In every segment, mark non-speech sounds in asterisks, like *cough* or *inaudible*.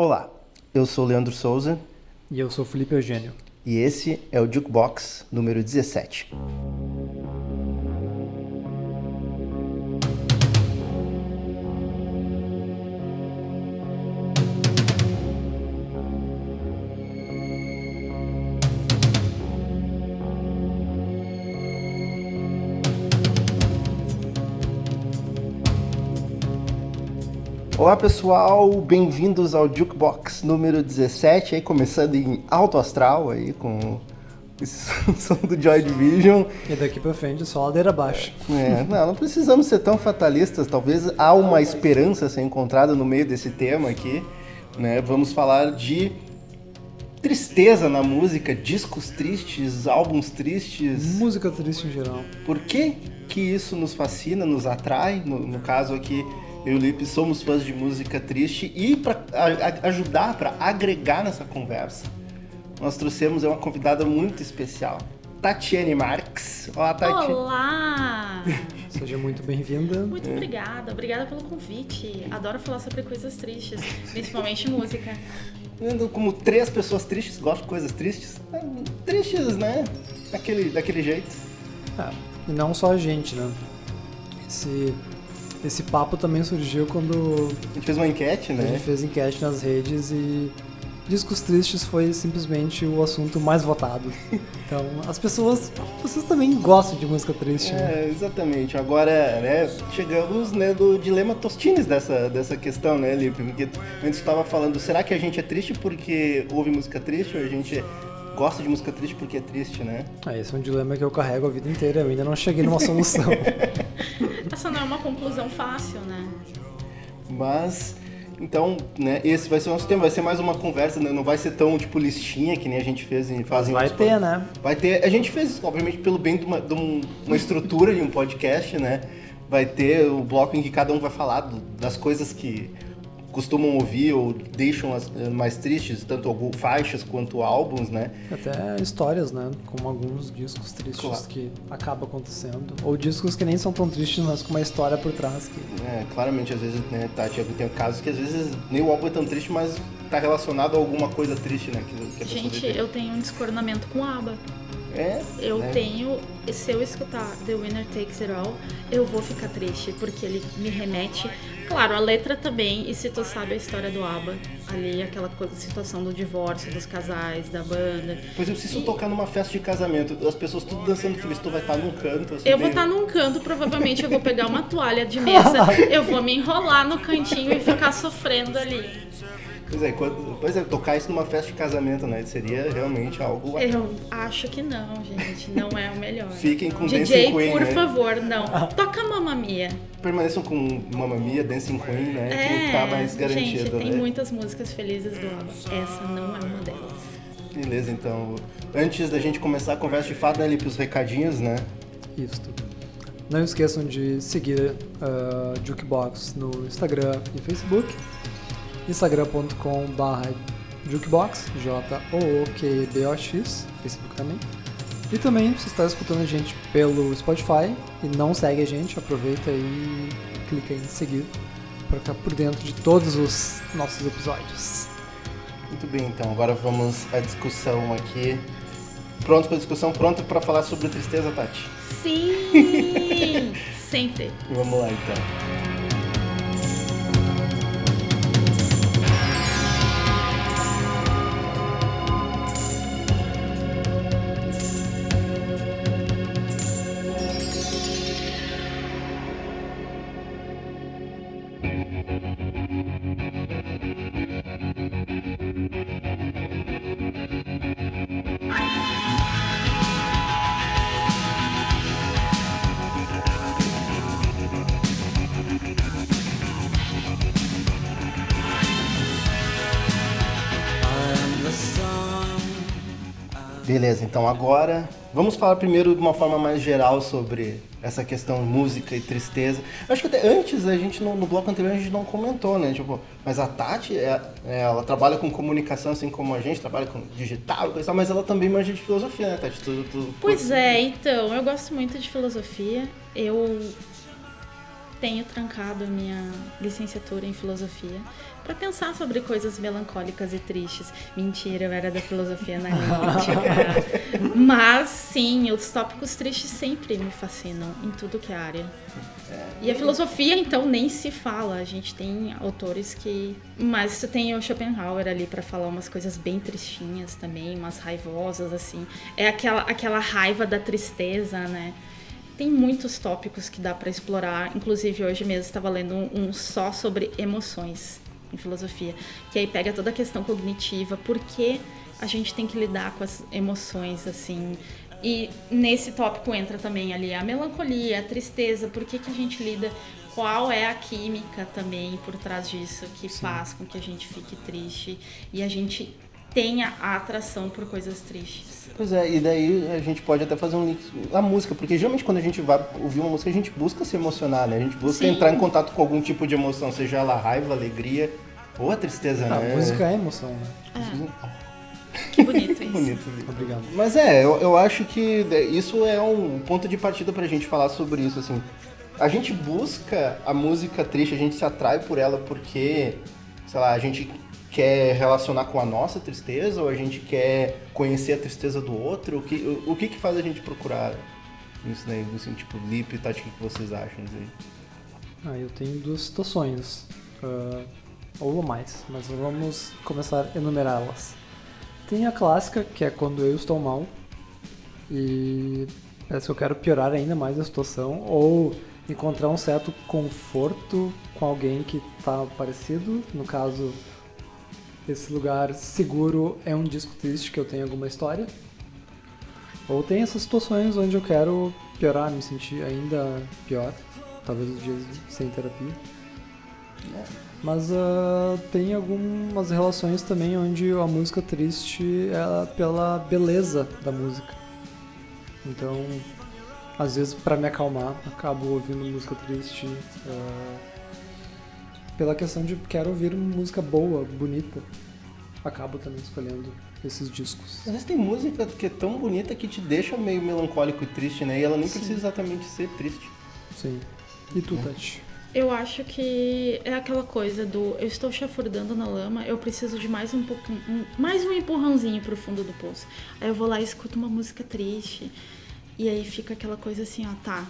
Olá, eu sou Leandro Souza E eu sou Felipe Eugênio. e esse é o Jukebox número 17. Olá pessoal, bem-vindos ao Jukebox número 17, aí começando em alto astral aí com esse *laughs* som do Joy Division. E daqui pra frente só ladeira abaixo. É, não, não precisamos ser tão fatalistas, talvez há uma esperança a ser encontrada no meio desse tema aqui, né? Vamos falar de tristeza na música, discos tristes, álbuns tristes. Música triste em geral. Por que que isso nos fascina, nos atrai? No, no caso aqui, eu e o Lipe somos fãs de música triste e para ajudar, para agregar nessa conversa, nós trouxemos uma convidada muito especial, Tatiane Marques. Olá, Tati. Olá! *laughs* Seja muito bem-vinda. Muito obrigada, obrigada pelo convite. Adoro falar sobre coisas tristes, principalmente música. Como três pessoas tristes, gosto de coisas tristes. É, Tristes, né? Daquele, daquele jeito. É, e não só a gente, né? Esse, esse papo também surgiu quando A gente fez uma enquete, a né? gente fez enquete nas redes e discos tristes foi simplesmente o assunto mais votado. *laughs* Então, as pessoas, vocês também gostam de música triste, né? É, exatamente. Agora, né, chegamos né, do dilema Tostines dessa, dessa questão, né, Lipe? Porque antes estava falando, será que a gente é triste porque ouve música triste ou a gente gosta de música triste porque é triste, né? Ah, esse é um dilema que eu carrego a vida inteira, eu ainda não cheguei numa solução. *laughs* Essa não é uma conclusão fácil, né? Mas, então, né, esse vai ser o nosso tema, vai ser mais uma conversa, né, não vai ser tão, tipo, listinha que nem a gente fez em faz em Vai ter, né? Vai ter, a gente fez, obviamente, pelo bem de uma, de um- uma estrutura de um podcast, né? Vai ter o bloco em que cada um vai falar do- das coisas que costumam ouvir ou deixam as eh, mais tristes, tanto algum- faixas quanto álbuns, né? Até histórias, né? Como alguns discos tristes Claro. que acaba acontecendo. Ou discos que nem são tão tristes, mas com uma história por trás que. É, claramente, às vezes, né, Tati, tem casos que às vezes nem o álbum é tão triste, mas tá relacionado a alguma coisa triste, né? Que, que a Gente, eu tenho um descoronamento com ABBA. É, Eu né? tenho, se eu escutar The Winner Takes It All, eu vou ficar triste, porque ele me remete. Claro, a letra também, e se tu sabe a história do ABBA, ali aquela coisa, situação do divórcio dos casais, da banda. Pois eu preciso tocar numa festa de casamento, as pessoas tudo dançando feliz, tu vai estar num canto. assim, Eu vou estar num canto, provavelmente eu vou pegar uma toalha de mesa, *laughs* eu vou me enrolar no cantinho e ficar sofrendo ali. Pois é, quando- pois é, tocar isso numa festa de casamento, né? Seria realmente algo. Eu acho que não, gente. Não é o melhor. Fiquem com DJ, Dancing Queen, por né? favor, não. Toca Mamma Mia. Permaneçam com Mamma Mia, Dancing Queen, né? É, que tá mais gente, garantido, tem né? muitas músicas felizes do ABBA. Essa não é uma delas. Beleza, então. Antes da gente começar a conversa de fato, né, Lipe, os recadinhos, né? Isto. Não esqueçam de seguir a Jukebox no Instagram e Facebook. instagram.com.br jukebox, J-O-O-Q-B-O-X, Facebook também. E também, se está escutando a gente pelo Spotify e não segue a gente, aproveita e clica em seguir para ficar por dentro de todos os nossos episódios. Muito bem, então. Agora vamos à discussão aqui. Pronto para discussão? Pronto para falar sobre tristeza, Tati? Sim! *laughs* Sempre. Vamos lá, então. Então agora vamos falar primeiro de uma forma mais geral sobre essa questão música e tristeza. Acho que até antes a gente no, no bloco anterior a gente não comentou, né? Tipo, mas a Tati, é, é, ela trabalha com comunicação assim como a gente, trabalha com digital, coisa mas ela também manja de filosofia, né, Tati? Tu, tu- Pois é, então, eu gosto muito de filosofia. Eu tenho trancado a minha licenciatura em filosofia para pensar sobre coisas melancólicas e tristes. Mentira, eu era da filosofia analítica. *laughs* Mas sim, os tópicos tristes sempre me fascinam em tudo que é área. E a filosofia, então, nem se fala. A gente tem autores que. Mas tu tem o Schopenhauer ali para falar umas coisas bem tristinhas também, umas raivosas, assim. É aquela, aquela raiva da tristeza, né? Tem muitos tópicos que dá para explorar. Inclusive, hoje mesmo estava lendo um, um só sobre emoções em filosofia, que aí pega toda a questão cognitiva, por que a gente tem que lidar com as emoções assim. E nesse tópico entra também ali a melancolia, a tristeza, por que, que a gente lida, qual é a química também por trás disso que Sim. faz com que a gente fique triste e a gente tenha a atração por coisas tristes. Pois é, e daí a gente pode até fazer um link. A música, porque geralmente quando a gente vai ouvir uma música, a gente busca se emocionar, né? A gente busca Sim. entrar em contato com algum tipo de emoção, seja ela raiva, alegria ou a tristeza, ah, né? A música é emoção, né? É. Que bonito *laughs* isso. bonito, Obrigado. Mas é, eu, eu acho que isso é um ponto de partida pra gente falar sobre isso, assim. A gente busca a música triste, a gente se atrai por ela porque, sei lá, a gente quer relacionar com a nossa tristeza ou a gente quer conhecer a tristeza do outro? O que, o, o que, que faz a gente procurar isso daí? Assim, tipo, Lip e Tati, o que vocês acham disso aí? Ah, eu tenho duas situações. Uh, ou mais, mas vamos começar a enumerá-las. Tem a clássica, que é quando eu estou mal e parece que eu quero piorar ainda mais a situação, ou encontrar um certo conforto com alguém que está parecido, no caso esse lugar seguro é um disco triste que eu tenho alguma história. Ou tem essas situações onde eu quero piorar, me sentir ainda pior. Talvez os dias sem terapia. Mas uh, tem algumas relações também onde a música triste é pela beleza da música. Então, às vezes, para me acalmar, acabo ouvindo música triste. Uh, pela questão de quero ouvir música boa, bonita, acabo também escolhendo esses discos. Às vezes tem música que é tão bonita que te deixa meio melancólico e triste, né? E ela nem Sim. precisa exatamente ser triste. Sim. E tu, é. Tati? Eu acho que é aquela coisa do eu estou chafurdando na lama, eu preciso de mais um pouquinho, um, mais um empurrãozinho pro fundo do poço. Aí eu vou lá e escuto uma música triste. E aí fica aquela coisa assim, ó, tá,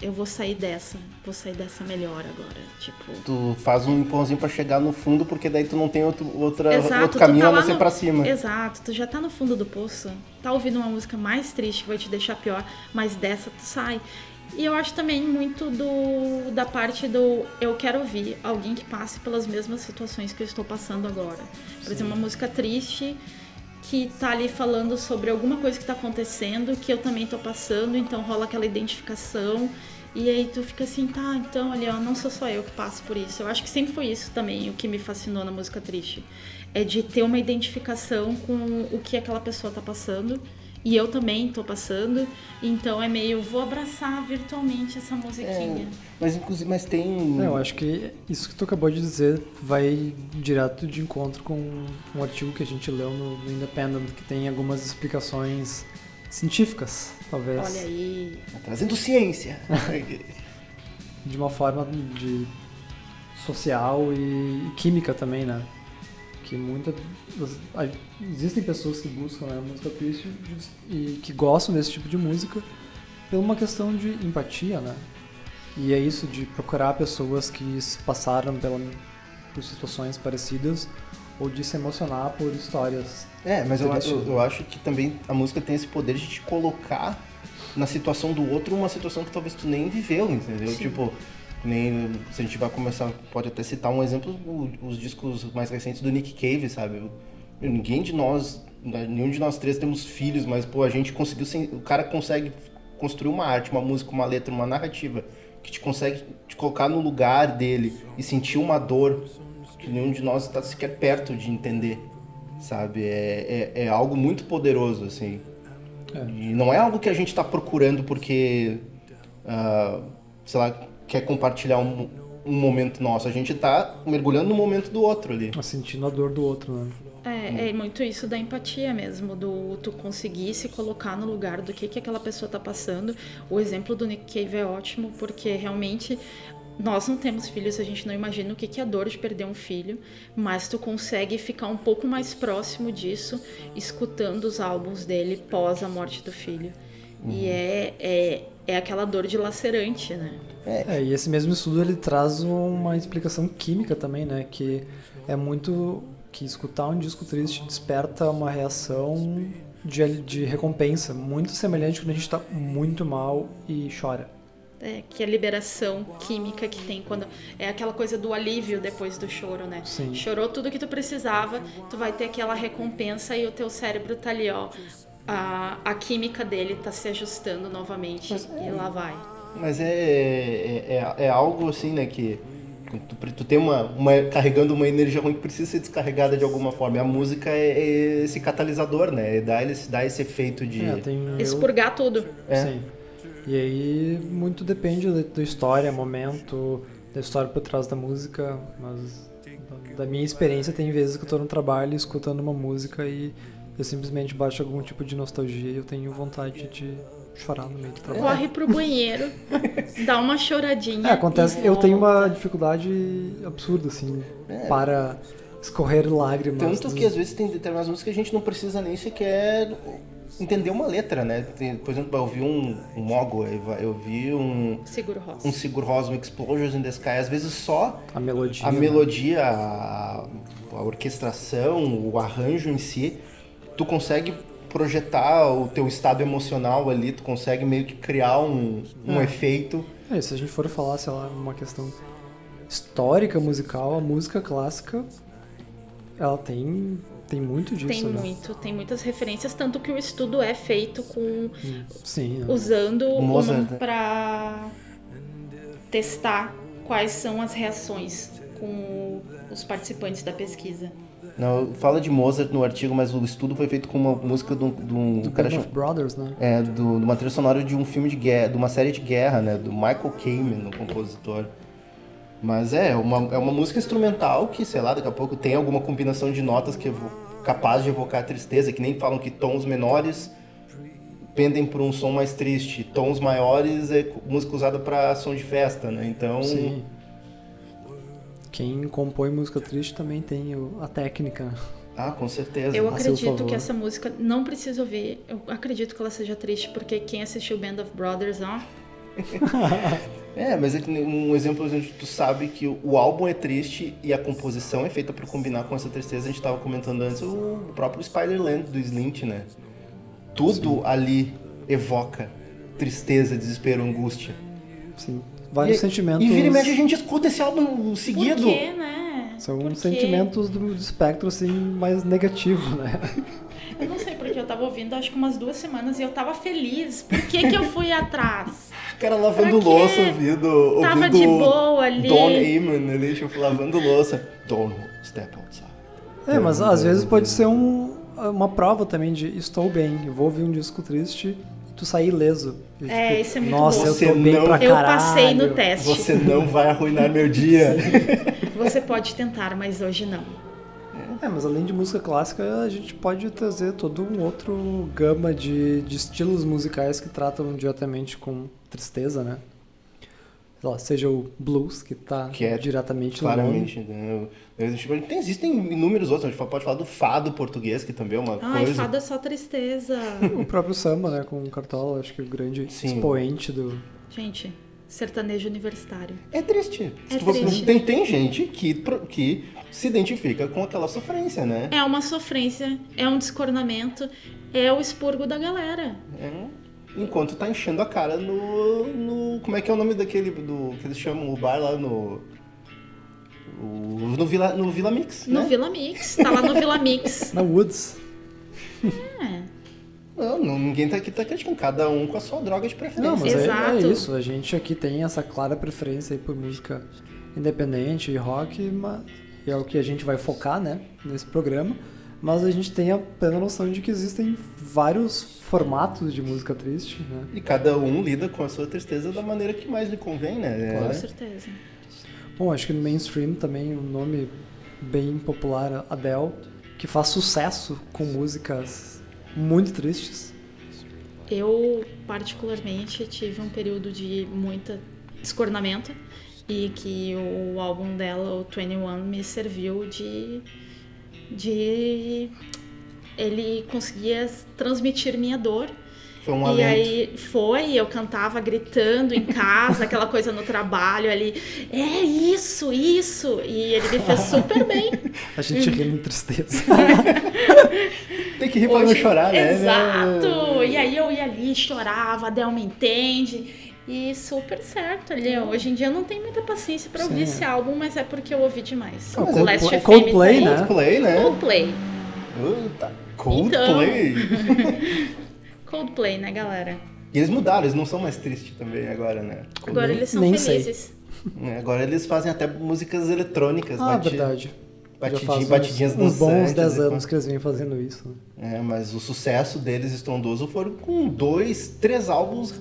eu vou sair dessa, vou sair dessa melhor agora, tipo... Tu faz um empurrãozinho para chegar no fundo, porque daí tu não tem outro, outra, Exato, outro caminho tá a não ser no... pra cima. Exato, tu já tá no fundo do poço, tá ouvindo uma música mais triste que vai te deixar pior, mas dessa tu sai. E eu acho também muito do da parte do eu quero ouvir alguém que passe pelas mesmas situações que eu estou passando agora. Por exemplo, uma música triste que tá ali falando sobre alguma coisa que tá acontecendo, que eu também tô passando, então rola aquela identificação. E aí tu fica assim, tá, então, olha, não sou só eu que passo por isso. Eu acho que sempre foi isso também o que me fascinou na música triste. É de ter uma identificação com o que aquela pessoa tá passando e eu também tô passando, então é meio, vou abraçar virtualmente essa musiquinha. É, mas inclusive, mas tem. É, eu acho que isso que tu acabou de dizer vai direto de encontro com um artigo que a gente leu no, no Independent, que tem algumas explicações científicas, talvez. Olha aí. Tá trazendo ciência. *laughs* de uma forma de social e química também, né? Que muitas existem pessoas que buscam né, música triste e que gostam desse tipo de música por uma questão de empatia, né? E é isso de procurar pessoas que passaram pela, por situações parecidas ou de se emocionar por histórias. É, mas eu, eu, eu acho que também a música tem esse poder de te colocar na situação do outro, uma situação que talvez tu nem viveu, entendeu? Sim. Tipo, nem se a gente vai começar, pode até citar um exemplo, os discos mais recentes do Nick Cave, sabe? Ninguém de nós, né, nenhum de nós três temos filhos, mas pô, a gente conseguiu, o cara consegue construir uma arte, uma música, uma letra, uma narrativa que te consegue te colocar no lugar dele e sentir uma dor que nenhum de nós está sequer perto de entender, sabe? É, é, é algo muito poderoso, assim. É. E não é algo que a gente está procurando porque, uh, sei lá, quer compartilhar um, um momento nosso. A gente tá mergulhando no momento do outro ali. Tá sentindo a dor do outro, né? É, é muito isso da empatia mesmo, do tu conseguir se colocar no lugar do que, que aquela pessoa tá passando. O exemplo do Nick Cave é ótimo, porque realmente nós não temos filhos, a gente não imagina o que que é a dor de perder um filho, mas tu consegue ficar um pouco mais próximo disso, escutando os álbuns dele pós a morte do filho. E é, é, é aquela dor dilacerante, né? É, e esse mesmo estudo ele traz uma explicação química também, né? Que é muito que escutar um disco triste desperta uma reação de, de recompensa muito semelhante quando a gente está muito mal e chora. É, que a liberação química que tem quando é aquela coisa do alívio depois do choro, né? Sim. Chorou tudo que tu precisava, tu vai ter aquela recompensa e o teu cérebro tá ali, ó. A, a química dele tá se ajustando novamente e lá vai. Mas é, é, é, é algo assim, né, que tu, tu tem uma, uma. carregando uma energia ruim que precisa ser descarregada de alguma forma. E a música é, é esse catalisador, né? Dá, ele, dá esse efeito de. É, tem eu- Expurgar tudo. É. Sim. E aí muito depende da, história, momento, da história por trás da música, mas da- da minha experiência tem vezes que eu tô no trabalho escutando uma música e eu simplesmente baixo algum tipo de nostalgia e eu tenho vontade de chorar no meio do trabalho. Corre pro banheiro, *laughs* dá uma choradinha. É, acontece, eu tenho uma dificuldade absurda assim É. para escorrer lágrimas. Tanto que às vezes tem determinadas músicas que a gente não precisa nem sequer entender uma letra, né? Tem, por exemplo, eu vi um, um Mogo, eu vi um, Seguro rosa. um Sigur Rós, um Explosions in the Sky. Às vezes só a melodia. a né? melodia, a, a orquestração, o arranjo em si, tu consegue projetar o teu estado emocional ali, tu consegue meio que criar um, um É. efeito. É, se a gente for falar, sei lá, uma questão histórica musical, a música clássica, ela tem, tem muito disso, Tem né? muito, tem muitas referências, tanto que o estudo é feito com Sim, né? usando O Mozart, um né? para testar quais são as reações com os participantes da pesquisa. Não, fala de Mozart no artigo, mas o estudo foi feito com uma música de um, de um do cara Band cham- of Brothers, né? É, do, de uma trilha sonora de um filme de guerra, de uma série de guerra, né? Do Michael Kamen, o compositor. Mas é, uma, é uma música instrumental que, sei lá, daqui a pouco tem alguma combinação de notas que evo- capaz de evocar tristeza, que nem falam que tons menores pendem para um som mais triste, tons maiores é música usada para som de festa, né? Então, Sim. Quem compõe música triste também tem a técnica. ah, com certeza. Eu acredito que essa música não precisa ouvir. Eu acredito que ela seja triste, porque quem assistiu Band of Brothers, ó, *laughs* É, mas é um exemplo onde tu sabe que o álbum é triste e a composição é feita para combinar com essa tristeza. A gente tava comentando antes o próprio Spider-Land do Slint, né? Tudo ali evoca tristeza, desespero, angústia. Sim. Vários e, sentimentos. E vira e mexe a gente escuta esse álbum seguido. por quê, né? São Por sentimentos do, do espectro assim mais negativo, né? Eu não sei porque eu tava ouvindo acho que umas duas semanas e eu tava feliz. Por que que eu fui atrás? O cara lavando louça, ouvindo, Tava ouvindo de boa ali. Don Amon ali, tipo, lavando louça. Don't step outside. É, mas às vezes pode ser um, uma prova também de estou bem, eu vou ouvir um disco triste tu sair ileso. E, É, tipo, isso é muito Nossa, bom. eu tô bem não- pra Eu caralho. passei no teste. Você não vai arruinar meu dia. Você pode tentar, mas hoje não. É, mas além de música clássica, a gente pode trazer todo um outro gama de, de estilos musicais que tratam diretamente com tristeza, né? Sei lá, seja o blues, que tá Que é diretamente no nome. Claramente, né? Tem- existem inúmeros outros, a gente pode falar do fado português, que também é uma Ai, coisa. fada é só tristeza. *laughs* O próprio samba, né, com o Cartola, acho que é o grande Sim. expoente do... Gente, sertanejo universitário. É triste. É triste. Tem, tem gente que, que se identifica com aquela sofrência, né? É uma sofrência, é um descornamento, é o expurgo da galera. É. Enquanto tá enchendo a cara no, no. Como é que é o nome daquele. do que eles chamam o bar lá no. o- no, Vila, no Vila Mix, No né? Vila Mix, tá lá no Vila Mix. *laughs* Na Woods. É. Não, não, ninguém tá aqui tá criticando, cada um com a sua droga de preferência. Não, mas é, é isso, a gente aqui tem essa clara preferência aí por música independente e rock, mas é o que a gente vai focar, né, nesse programa. Mas a gente tem a plena noção de que existem vários formatos de música triste, né? E cada um lida com a sua tristeza da maneira que mais lhe convém, né? Com É. certeza. Bom, acho que no mainstream também um nome bem popular, Adele, que faz sucesso com músicas muito tristes. Eu, particularmente, tive um período de muita descornamento e que o álbum dela, o 21, me serviu de de ele conseguia transmitir minha dor. Foi um e alento. aí foi, eu cantava gritando em casa, aquela coisa no trabalho ali, é isso, isso, e ele me fez super bem. *laughs* A gente rindo em tristeza. *laughs* Tem que rir pra não chorar, né? Exato! E aí eu ia ali, chorava, a Del me entende. E super certo ali. Hoje em dia eu não tenho muita paciência pra ouvir Sim. esse álbum, mas é porque eu ouvi demais. Ah, O Coldplay- Last Coldplay, tá aí. né? Coldplay, né? Coldplay. Puta, Coldplay. *laughs* Coldplay, né, galera? E eles mudaram, eles não são mais tristes também agora, né? Agora Nem- eles são felizes. É, Agora eles fazem até músicas eletrônicas. Ah, bati- verdade. Batidinha- faz uns, batidinhas uns bons dançantes 10 e anos que eles vêm fazendo isso. né? É, mas o sucesso deles estrondoso foram com dois, três álbuns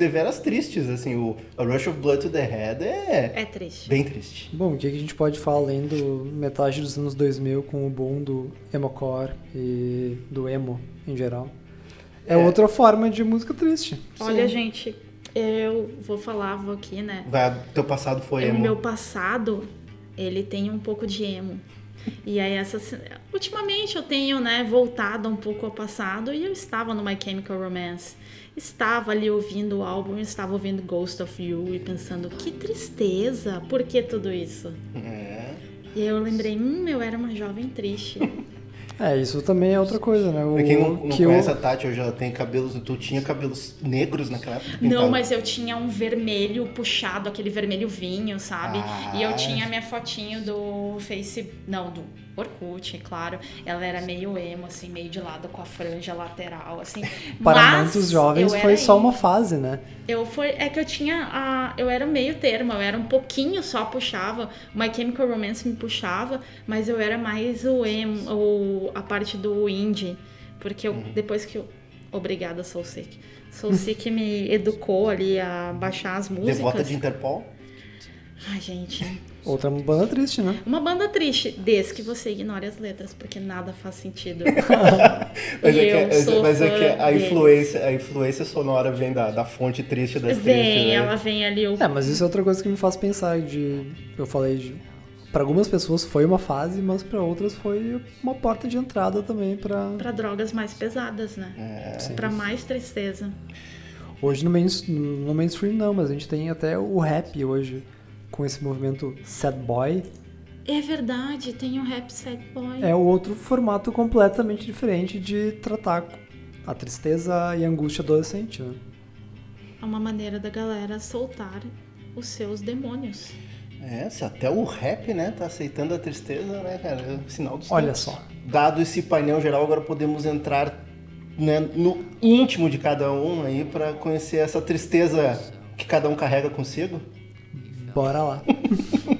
deveras tristes, assim, o A Rush of Blood to the Head é É triste. bem triste. Bom, o que que a gente pode falar além do metade dos anos 2000 com o boom do emocore e do emo em geral? É, É. outra forma de música triste. Olha, Sim. gente, eu vou falar, vou aqui, né? Vai, teu passado foi O emo. meu passado, ele tem um pouco de emo. E aí, essa, ultimamente eu tenho, né, voltado um pouco ao passado e eu estava no My Chemical Romance. Estava ali ouvindo o álbum, estava ouvindo Ghost of You e pensando, que tristeza, por que tudo isso? É. E aí eu lembrei, hum, eu era uma jovem triste. *laughs* É, isso também é outra coisa, né? O, Pra quem não, não que conhece a Tati, hoje ela tem cabelos. Tu tinha cabelos negros naquela época? Não, Pintado. mas eu tinha um vermelho puxado, aquele vermelho vinho, sabe? Ah. E eu tinha minha fotinho do Face. Não, do Orkut, claro. Ela era meio emo, assim, meio de lado com a franja lateral, assim. Para Mas muitos jovens foi só emo. uma fase, né? Eu foi, é que eu tinha a, eu era meio termo, eu era um pouquinho só puxava, My Chemical Romance me puxava, mas eu era mais o emo, o, a parte do indie, porque eu, depois que eu, obrigada Soul Sick, Soul *laughs* Sick me educou ali a baixar as músicas. Devota de Interpol? Ai, gente, Outra banda triste, né? uma banda triste, desde que você ignore as letras, porque nada faz sentido. *laughs* Mas, é que, é- sou mas é que a deles. influência, a influência sonora vem da, da fonte triste das Vem, tristes, né? ela vem ali o É, mas isso é outra coisa que me faz pensar de eu falei de para algumas pessoas foi uma fase, mas para outras foi uma porta de entrada também para para drogas mais pesadas, né? É. Pra mais tristeza. hoje no, main, no mainstream não, mas a gente tem até o rap hoje com esse movimento sad boy. É verdade, tem o Rap Sad Boy. É outro formato completamente diferente de tratar a tristeza e a angústia adolescente, né? É uma maneira da galera soltar os seus demônios. É, se até o rap, né, tá aceitando a tristeza, né, cara? É um sinal dos Olha tempos. só. Dado esse painel geral, agora podemos entrar né, no íntimo de cada um aí pra conhecer essa tristeza que cada um carrega consigo. Bora lá. *laughs*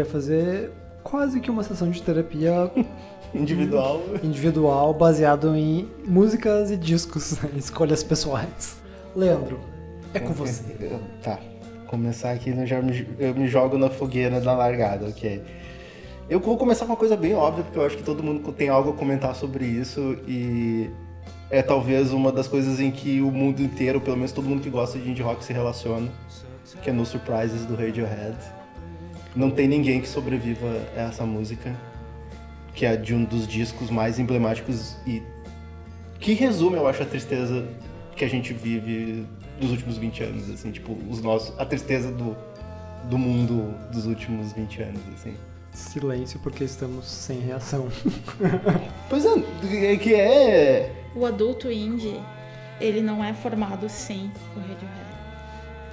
vai fazer quase que uma sessão de terapia *laughs* Individual. individual baseado em músicas e discos, né? escolhas pessoais. Leandro, é com você. *laughs* Tá. Começar aqui, eu já me, eu me jogo na fogueira da largada, ok? Eu vou começar com uma coisa bem óbvia, porque eu acho que todo mundo tem algo a comentar sobre isso e é talvez uma das coisas em que o mundo inteiro, pelo menos todo mundo que gosta de indie rock se relaciona, que é No Surprises do Radiohead. Não tem ninguém que sobreviva a essa música, que é de um dos discos mais emblemáticos e que resume, eu acho, a tristeza que a gente vive dos últimos 20 anos, assim, tipo, os nossos, a tristeza do, do mundo dos últimos 20 anos, assim. Silêncio porque estamos sem reação. *laughs* Pois é, é que é. O adulto indie, ele não é formado sem o Radiohead.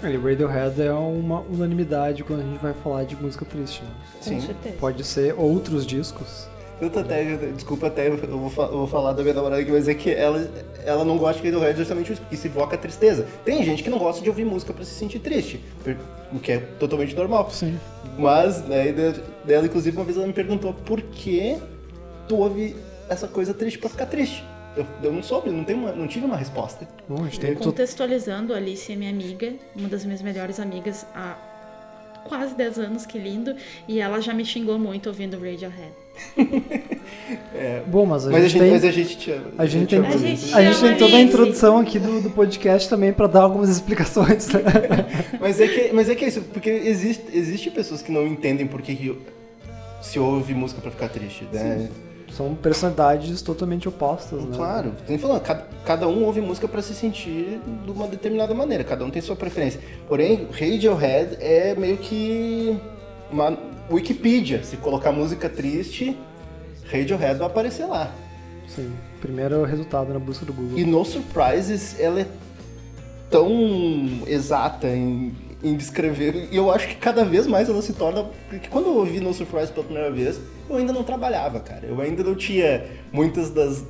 Ele, Radiohead é uma unanimidade quando a gente vai falar de música triste. Né? Com Sim. certeza. Pode ser outros discos. Eu tô até, desculpa até, eu vou, eu vou falar da minha namorada aqui, mas é que ela, ela não gosta de Radiohead justamente isso, porque isso evoca tristeza. Tem gente que não gosta de ouvir música pra se sentir triste, o que é totalmente normal. Sim. Mas, né, e de- dela, inclusive, uma vez ela me perguntou por que tu ouve essa coisa triste pra ficar triste. Eu, eu não soube, não, tenho uma- não tive uma resposta. Bom, a gente tem Contextualizando, a Alice é minha amiga, uma das minhas melhores amigas há quase 10 anos, que lindo. E ela já me xingou muito ouvindo Radiohead. *laughs* Bom, mas a mas, a gente gente, tem. mas a gente te ama. A gente, te tem, ama A gente a gente tem toda a introdução aqui do, do podcast também pra dar algumas explicações. né? *laughs* Mas é que, mas é que é isso, porque existe, existe pessoas que não entendem por que se ouve música pra ficar triste, né? São personalidades totalmente opostas, né? Claro, tem falando, cada, cada um ouve música pra se sentir de uma determinada maneira, cada um tem sua preferência. Porém, Radiohead é meio que uma Wikipedia. Se colocar música triste, Radiohead vai aparecer lá. Sim. Primeiro resultado na busca do Google. E No Surprises, ela é tão exata em, em descrever. E eu acho que cada vez mais ela se torna. Porque quando eu ouvi No Surprise pela primeira vez, eu ainda não trabalhava, cara. Eu ainda não tinha muitas das.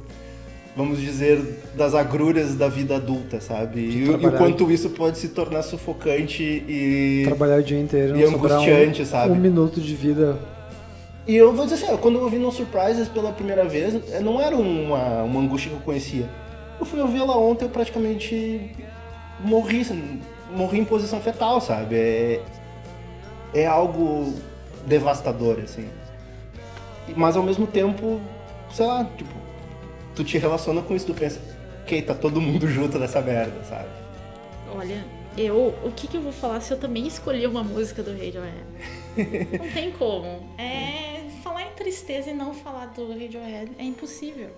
Vamos dizer, das agruras da vida adulta, sabe? E, e o quanto isso pode se tornar sufocante e. Trabalhar o dia inteiro, E angustiante, um, sabe? um minuto de vida. E eu vou dizer assim, quando eu ouvi No Surprises pela primeira vez, eh, não era uma, uma angústia que eu conhecia. Eu fui ouvir ela ontem, eu praticamente morri, assim, morri em posição fetal, sabe? É, é algo devastador, assim. Mas ao mesmo tempo, sei lá, tipo, tu te relaciona com isso, tu pensa, ok, tá todo mundo *laughs* junto nessa merda, sabe? Olha, eu. O que, que eu vou falar se eu também escolhi uma música do Radiohead? Não tem como. É. *laughs* Falar em tristeza e não falar do Radiohead é impossível.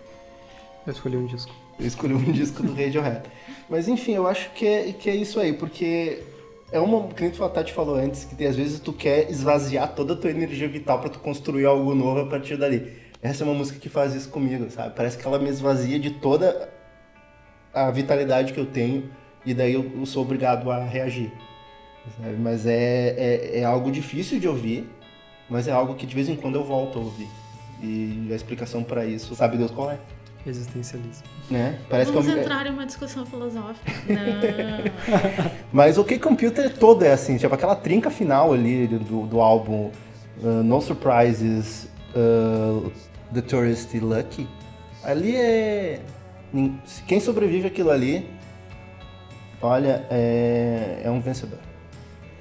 Eu escolhi um disco. Eu escolhi um *laughs* disco do Radiohead. Mas enfim, eu acho que é, que é isso aí, porque é uma. Que a Tati falou antes, que tem, às vezes tu quer esvaziar toda a tua energia vital pra tu construir algo novo a partir dali. Essa é uma música que faz isso comigo, sabe? Parece que ela me esvazia de toda a vitalidade que eu tenho e daí eu, eu sou obrigado a reagir. sabe? Mas é, é, é algo difícil de ouvir, mas é algo que de vez em quando eu volto a ouvir. E a explicação pra isso, sabe Deus qual é? Existencialismo. Né? Parece Vamos que é entrar em uma discussão filosófica. *laughs* Não. Mas o K-Computer todo é assim, tipo aquela trinca final ali do, do álbum uh, No Surprises, uh, The Tourist e Lucky. Ali é. Quem sobrevive aquilo ali, olha, é, é um vencedor.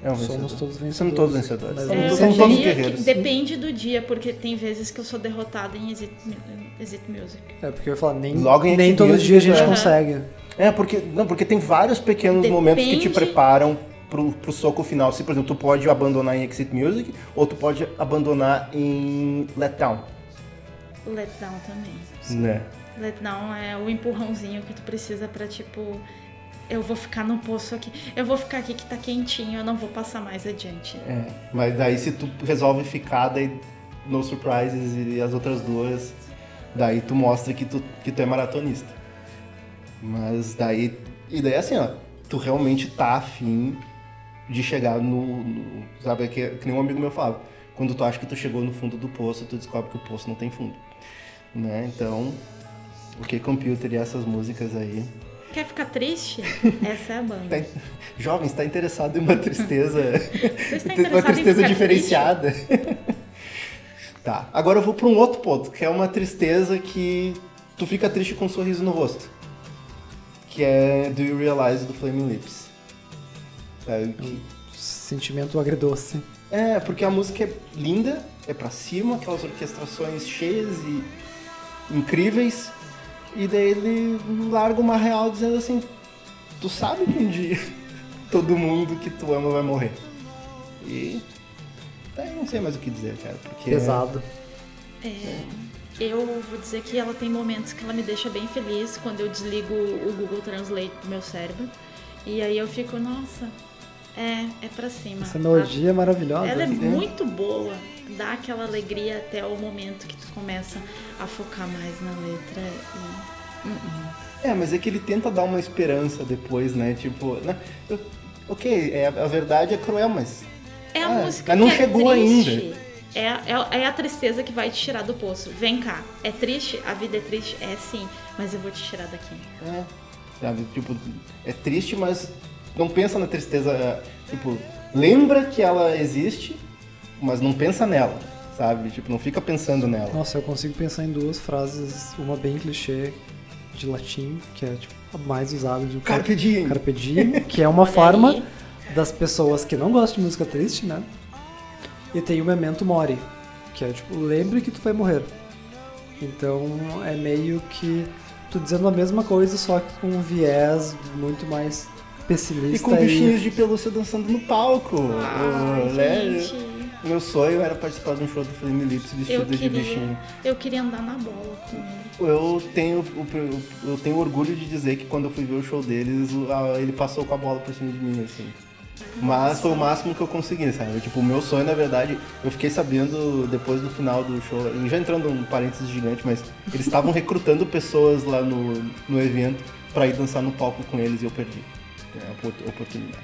É um Somos todos vencedores. Somos todos vencedores. É, eu somos todos diria guerreiros. que depende do dia, porque tem vezes que eu sou derrotada em Exit, Exit Music. É, porque eu ia falar, nem, Logo em nem todo Music, dia a gente é. consegue. É, porque, não, porque tem vários pequenos momentos que te Depende- preparam pro, pro soco final. Se, por exemplo, tu pode abandonar em Exit Music ou tu pode abandonar em Letdown. Letdown também. Né? Letdown é o empurrãozinho que tu precisa pra, tipo, eu vou ficar no poço aqui. Eu vou ficar aqui que tá quentinho, eu não vou passar mais adiante. É. Mas daí se tu resolve ficar, daí No Surprises e as outras duas, daí tu mostra que tu, que tu é maratonista. Mas daí. E daí assim, ó, tu realmente tá afim de chegar no. no- sabe, que, que nem um amigo meu falava. Quando tu acha que tu chegou no fundo do poço, tu descobre que o poço não tem fundo. Né? Então, o K-Computer e essas músicas aí. Quer ficar triste? *laughs* Essa é a Tá banda. in- Jovem, está interessado em uma tristeza. Você está *laughs* uma interessado em tristeza ficar diferenciada. *laughs* tá. Agora eu vou para um outro ponto, que é uma tristeza que tu fica triste com um sorriso no rosto. Que é Do You Realize do Flaming Lips. Sabe? Que- Sentimento agridoce. É, porque a música é linda, é pra cima, aquelas orquestrações cheias e incríveis. E daí ele larga uma real dizendo assim: Tu sabe que um dia *laughs* todo mundo que tu ama vai morrer. E. é, não sei mais o que dizer, cara. Porque Pesado. É, eu vou dizer que ela tem momentos que ela me deixa bem feliz quando eu desligo o Google Translate do meu cérebro. E aí eu fico, nossa, é, é pra cima. Essa melodia é maravilhosa. Ela é né? muito boa, dá aquela alegria até o momento que tu começa a focar mais na letra. E... É, mas é que ele tenta dar uma esperança depois, né? Tipo, né? Eu- ok, é, a verdade é cruel, mas É a Ah, música mas não que chegou é triste. ainda. É, é, é a tristeza que vai te tirar do poço. Vem cá, é triste? A vida é triste? É sim, mas eu vou te tirar daqui. É, sabe? Tipo, é triste, mas não pensa na tristeza. é, Tipo, lembra que ela existe, mas não pensa nela, sabe? Tipo, não fica pensando nela. Nossa, eu consigo pensar em duas frases, uma bem clichê de latim, que é tipo a mais usada de um Carpe diem. Carpe diem, *laughs* que é uma forma das pessoas que não gostam de música triste, né? E tem o memento mori, que é tipo, lembre que tu vai morrer. Então é meio que tu dizendo a mesma coisa, só que com um viés muito mais pessimista. E com bichinhos de pelúcia dançando no palco. Eu, né? Meu sonho era participar de um show do Flame Lips vestido de queria, bichinho. eu queria andar na bola com ele. Eu tenho, eu tenho orgulho de dizer que quando eu fui ver o show deles, ele passou com a bola por cima de mim, assim. Mas foi o máximo que eu consegui, sabe? Tipo, o meu sonho, na verdade, eu fiquei sabendo depois do final do show, já entrando um parênteses gigante, mas eles estavam recrutando pessoas lá no, no evento pra ir dançar no palco com eles e eu perdi é, a opor- oportunidade.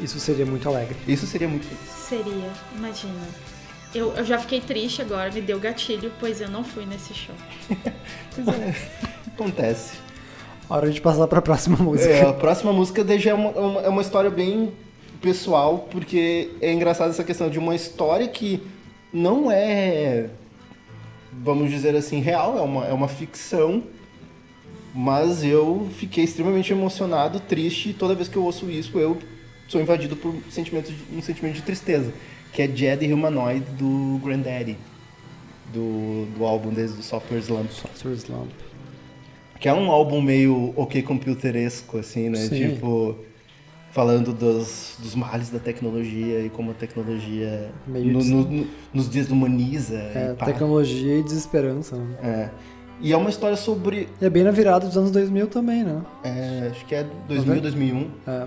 Isso seria muito alegre. Isso seria muito feliz. Seria, imagina. Eu, eu já fiquei triste agora, me deu gatilho, pois eu não fui nesse show. *laughs* Pois é, acontece. Hora de passar pra próxima música. É, a próxima música já é uma, uma- é uma história bem pessoal, porque é engraçado essa questão de uma história que não é, vamos dizer assim, real, é uma, é uma ficção, mas eu fiquei extremamente emocionado, triste, e toda vez que eu ouço isso eu sou invadido por sentimentos de- um sentimento de tristeza, que é Jedi Humanoid do Granddaddy, do, do álbum desde o Software Slump. Sorcerer's Slump. Que é um álbum meio ok computeresco, assim, né? Sim. Tipo, falando dos, dos males da tecnologia e como a tecnologia no- no- no- nos desumaniza. É, e tecnologia e desesperança. Né? É. E é uma história sobre. E é bem na virada dos anos 2000 também, né? é, acho que é 2000, 2001. É.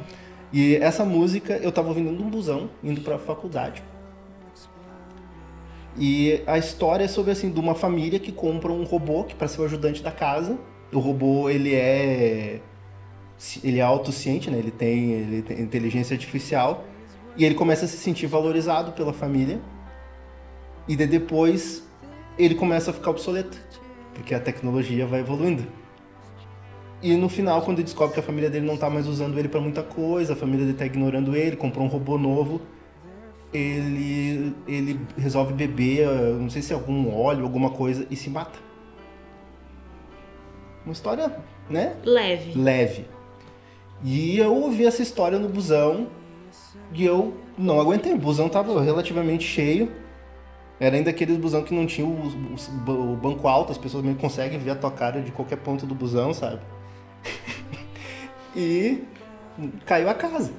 E essa música eu tava ouvindo num busão, indo pra faculdade. E a história é sobre assim, de uma família que compra um robô que para ser o ajudante da casa. O robô, ele é ele é autociente, né? Ele tem, ele tem inteligência artificial e ele começa a se sentir valorizado pela família. E daí depois ele começa a ficar obsoleto, porque a tecnologia vai evoluindo. E no final, quando ele descobre que a família dele não tá mais usando ele pra muita coisa, a família dele tá ignorando ele, comprou um robô novo, ele, ele resolve beber, eh, não sei se é algum óleo, alguma coisa, e se mata. Uma história, né? Leve. Leve. E eu ouvi essa história no busão e eu não aguentei. O busão tava relativamente cheio. Era ainda aqueles busão que não tinha o, o- o banco alto, as pessoas meio conseguem ver a tua cara de qualquer ponto do busão, sabe? *laughs* e caiu a casa.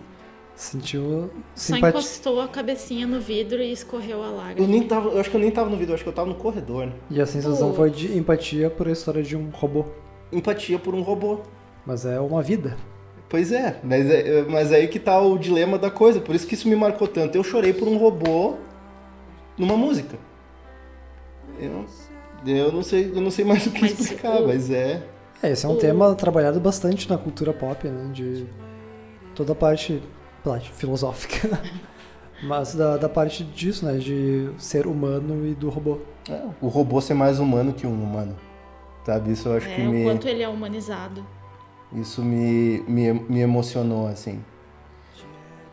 Sentiu Só simpatia. encostou a cabecinha no vidro e escorreu a Eu lágrima. nem tava, eu acho que eu nem tava no vídeo, eu acho que eu tava no corredor. né? E a sensação Pô. foi de empatia por a história de um robô. Empatia por um robô. Mas é uma vida. Pois é, mas, é, mas aí que tá o dilema da coisa, por isso que isso me marcou tanto. Eu chorei por um robô numa música. Eu, eu não sei, eu não sei mais o que Mas explicar, o- mas é. É, esse é um O- tema trabalhado bastante na cultura pop, né? De toda a parte, parte filosófica. *laughs* Mas da, da parte disso, né? De ser humano e do robô. é, o robô ser mais humano que um humano. Sabe? Isso eu acho que É, o me, quanto ele é humanizado. isso me, me, me emocionou, assim.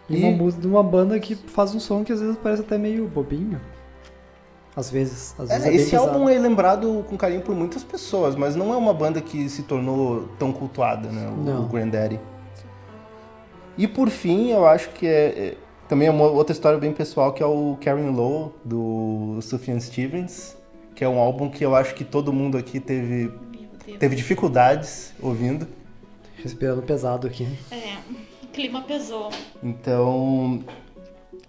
E, E- uma música de uma banda que faz um som que às vezes parece até meio bobinho. Às vezes. Às vezes é, É, esse álbum é lembrado com carinho por muitas pessoas, mas não é uma banda que se tornou tão cultuada, né? O, Não. o Granddaddy. E por fim, eu acho que é, é- também é uma outra história bem pessoal, que é o Karen Lowe, do Sufjan Stevens, que é um álbum que eu acho que todo mundo aqui teve, teve dificuldades ouvindo. Respirando pesado aqui. É, o clima pesou. Então,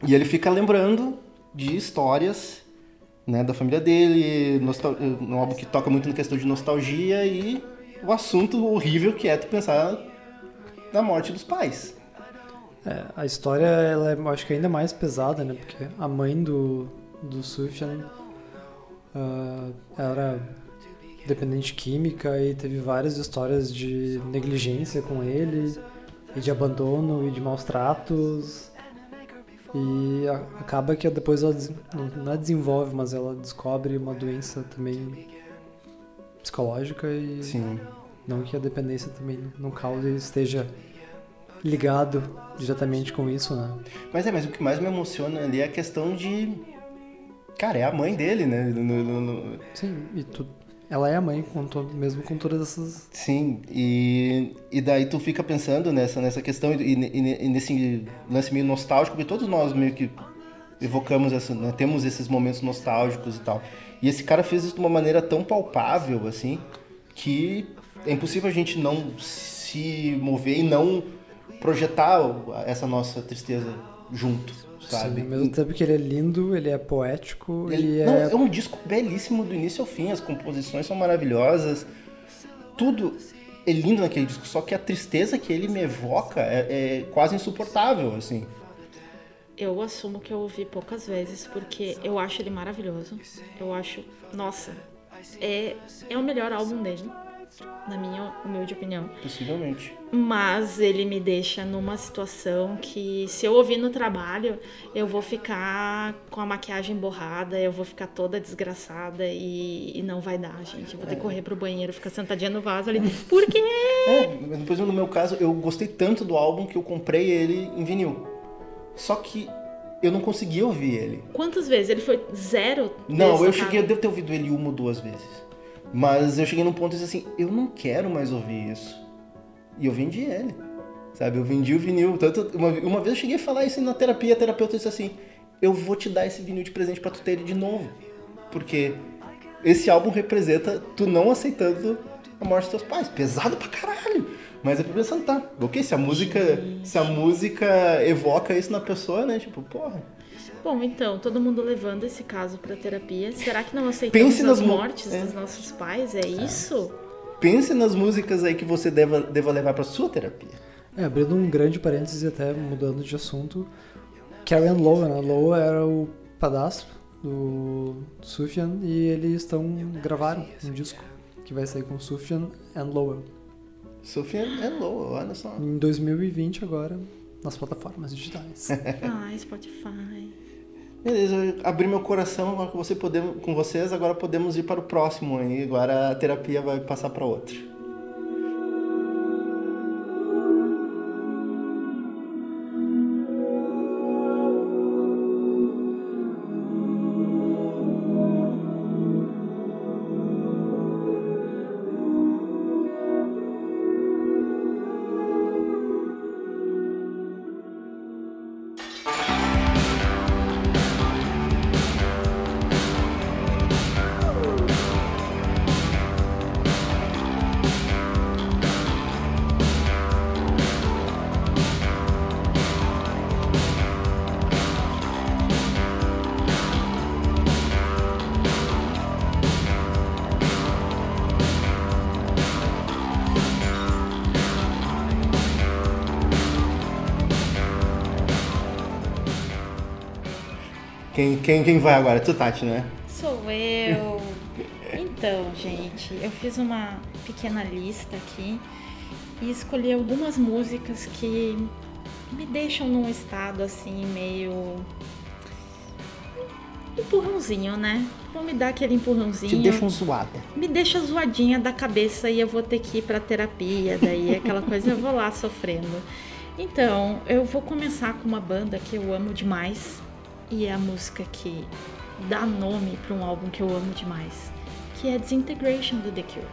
e ele fica lembrando de histórias, né, da família dele, um álbum que toca muito na questão de nostalgia e o assunto horrível que é tu pensar na morte dos pais. É, a história, ela é, acho que ainda mais pesada, né? Porque a mãe do, do Sufjan ah, era dependente química e teve várias histórias de negligência com ele. e de abandono e de maus tratos. E a- acaba que depois ela des- não não é desenvolve, mas ela descobre uma doença também psicológica e Sim. não que a dependência também não cause esteja ligado diretamente com isso, né? Mas é, mas o que mais me emociona ali é a questão de. Cara, é a mãe dele, né? No- no- no- Sim, e tu, ela é a mãe, com mesmo com todas essas. Sim, e, e daí tu fica pensando nessa, nessa questão e, e- e nesse lance meio nostálgico, porque todos nós meio que evocamos, essa, né, temos esses momentos nostálgicos e tal. E esse cara fez isso de uma maneira tão palpável, assim, que é impossível a gente não se mover e não projetar essa nossa tristeza junto, sabe? Sim, ao mesmo tempo que ele é lindo, ele é poético Ele- e não, é. é um disco belíssimo do início ao fim, as composições são maravilhosas, tudo é lindo naquele disco, só que a tristeza que ele me evoca é, é quase insuportável, assim. Eu assumo que eu ouvi poucas vezes, porque eu acho ele maravilhoso. Eu acho, nossa, é, é o melhor álbum dele, na minha humilde opinião. Possivelmente. Mas ele me deixa numa situação que, se eu ouvir no trabalho, eu vou ficar com a maquiagem borrada, eu vou ficar toda desgraçada e, e não vai dar, gente. Eu vou ter que correr pro banheiro, ficar sentadinha no vaso ali. Por quê? É, depois no meu caso, eu gostei tanto do álbum que eu comprei ele em vinil. Só que eu não conseguia ouvir ele. Quantas vezes? Ele foi zero? Não, eu cheguei, eu devo ter ouvido ele uma ou duas vezes. Mas eu cheguei num ponto e disse assim, eu não quero mais ouvir isso. E eu vendi ele. Sabe, eu vendi o vinil. Tanto, uma, uma vez eu cheguei a falar isso na terapia, a terapeuta disse assim, eu vou te dar esse vinil de presente pra tu ter ele de novo. Porque esse álbum representa tu não aceitando a morte dos teus pais. Pesado pra caralho. Mas eu fico pensando, tá, ok, se a música. Se a música evoca isso na pessoa, né? Tipo, porra. Bom, então, todo mundo levando esse caso pra terapia. Será que não aceitamos Pense nas as mortes é. dos nossos pais? É isso? Pense nas músicas aí que você deva, deva levar pra sua terapia. É, abrindo um grande parênteses e até mudando de assunto, Carrie and Lowe, né? Lowe era o padastro do Sufjan e eles estão gravaram um disco que vai sair com Sufjan and Lowell Sofia é louca, olha só. em 2020 agora nas plataformas digitais. Ai, *laughs* Spotify. Beleza, abri meu coração com, você podemos, com vocês, agora podemos ir para o próximo aí. Agora a terapia vai passar para outro. Quem, quem, quem vai agora? Tu, Tati, né? Sou eu. *laughs* Então, gente, eu fiz uma pequena lista aqui e escolhi algumas músicas que me deixam num estado assim meio empurrãozinho, né? Vão me dar aquele empurrãozinho. Te deixam zoada. me deixa zoadinha da cabeça e eu vou ter que ir pra terapia, daí aquela coisa eu vou lá sofrendo. Então, eu vou começar com uma banda que eu amo demais e é a música que dá nome para um álbum que eu amo demais, que é Disintegration do The Cure.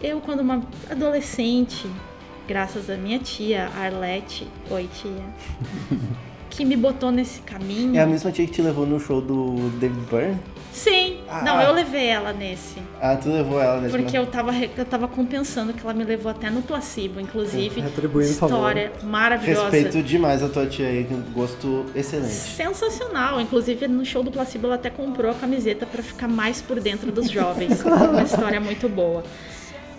Eu, quando uma adolescente, graças à minha tia Arlette, oi tia, *laughs* que me botou nesse caminho. É a mesma tia que te levou no show do David Byrne? Sim, Ah. não, eu levei ela nesse. Ah, tu levou ela nesse Porque eu tava, eu tava compensando que ela me levou até no placebo, inclusive. Retribuindo o favor. História maravilhosa. Respeito demais a tua tia aí, gosto excelente. Sensacional. Inclusive, no show do placebo, ela até comprou a camiseta pra ficar mais por dentro dos jovens. *laughs* Uma história muito boa.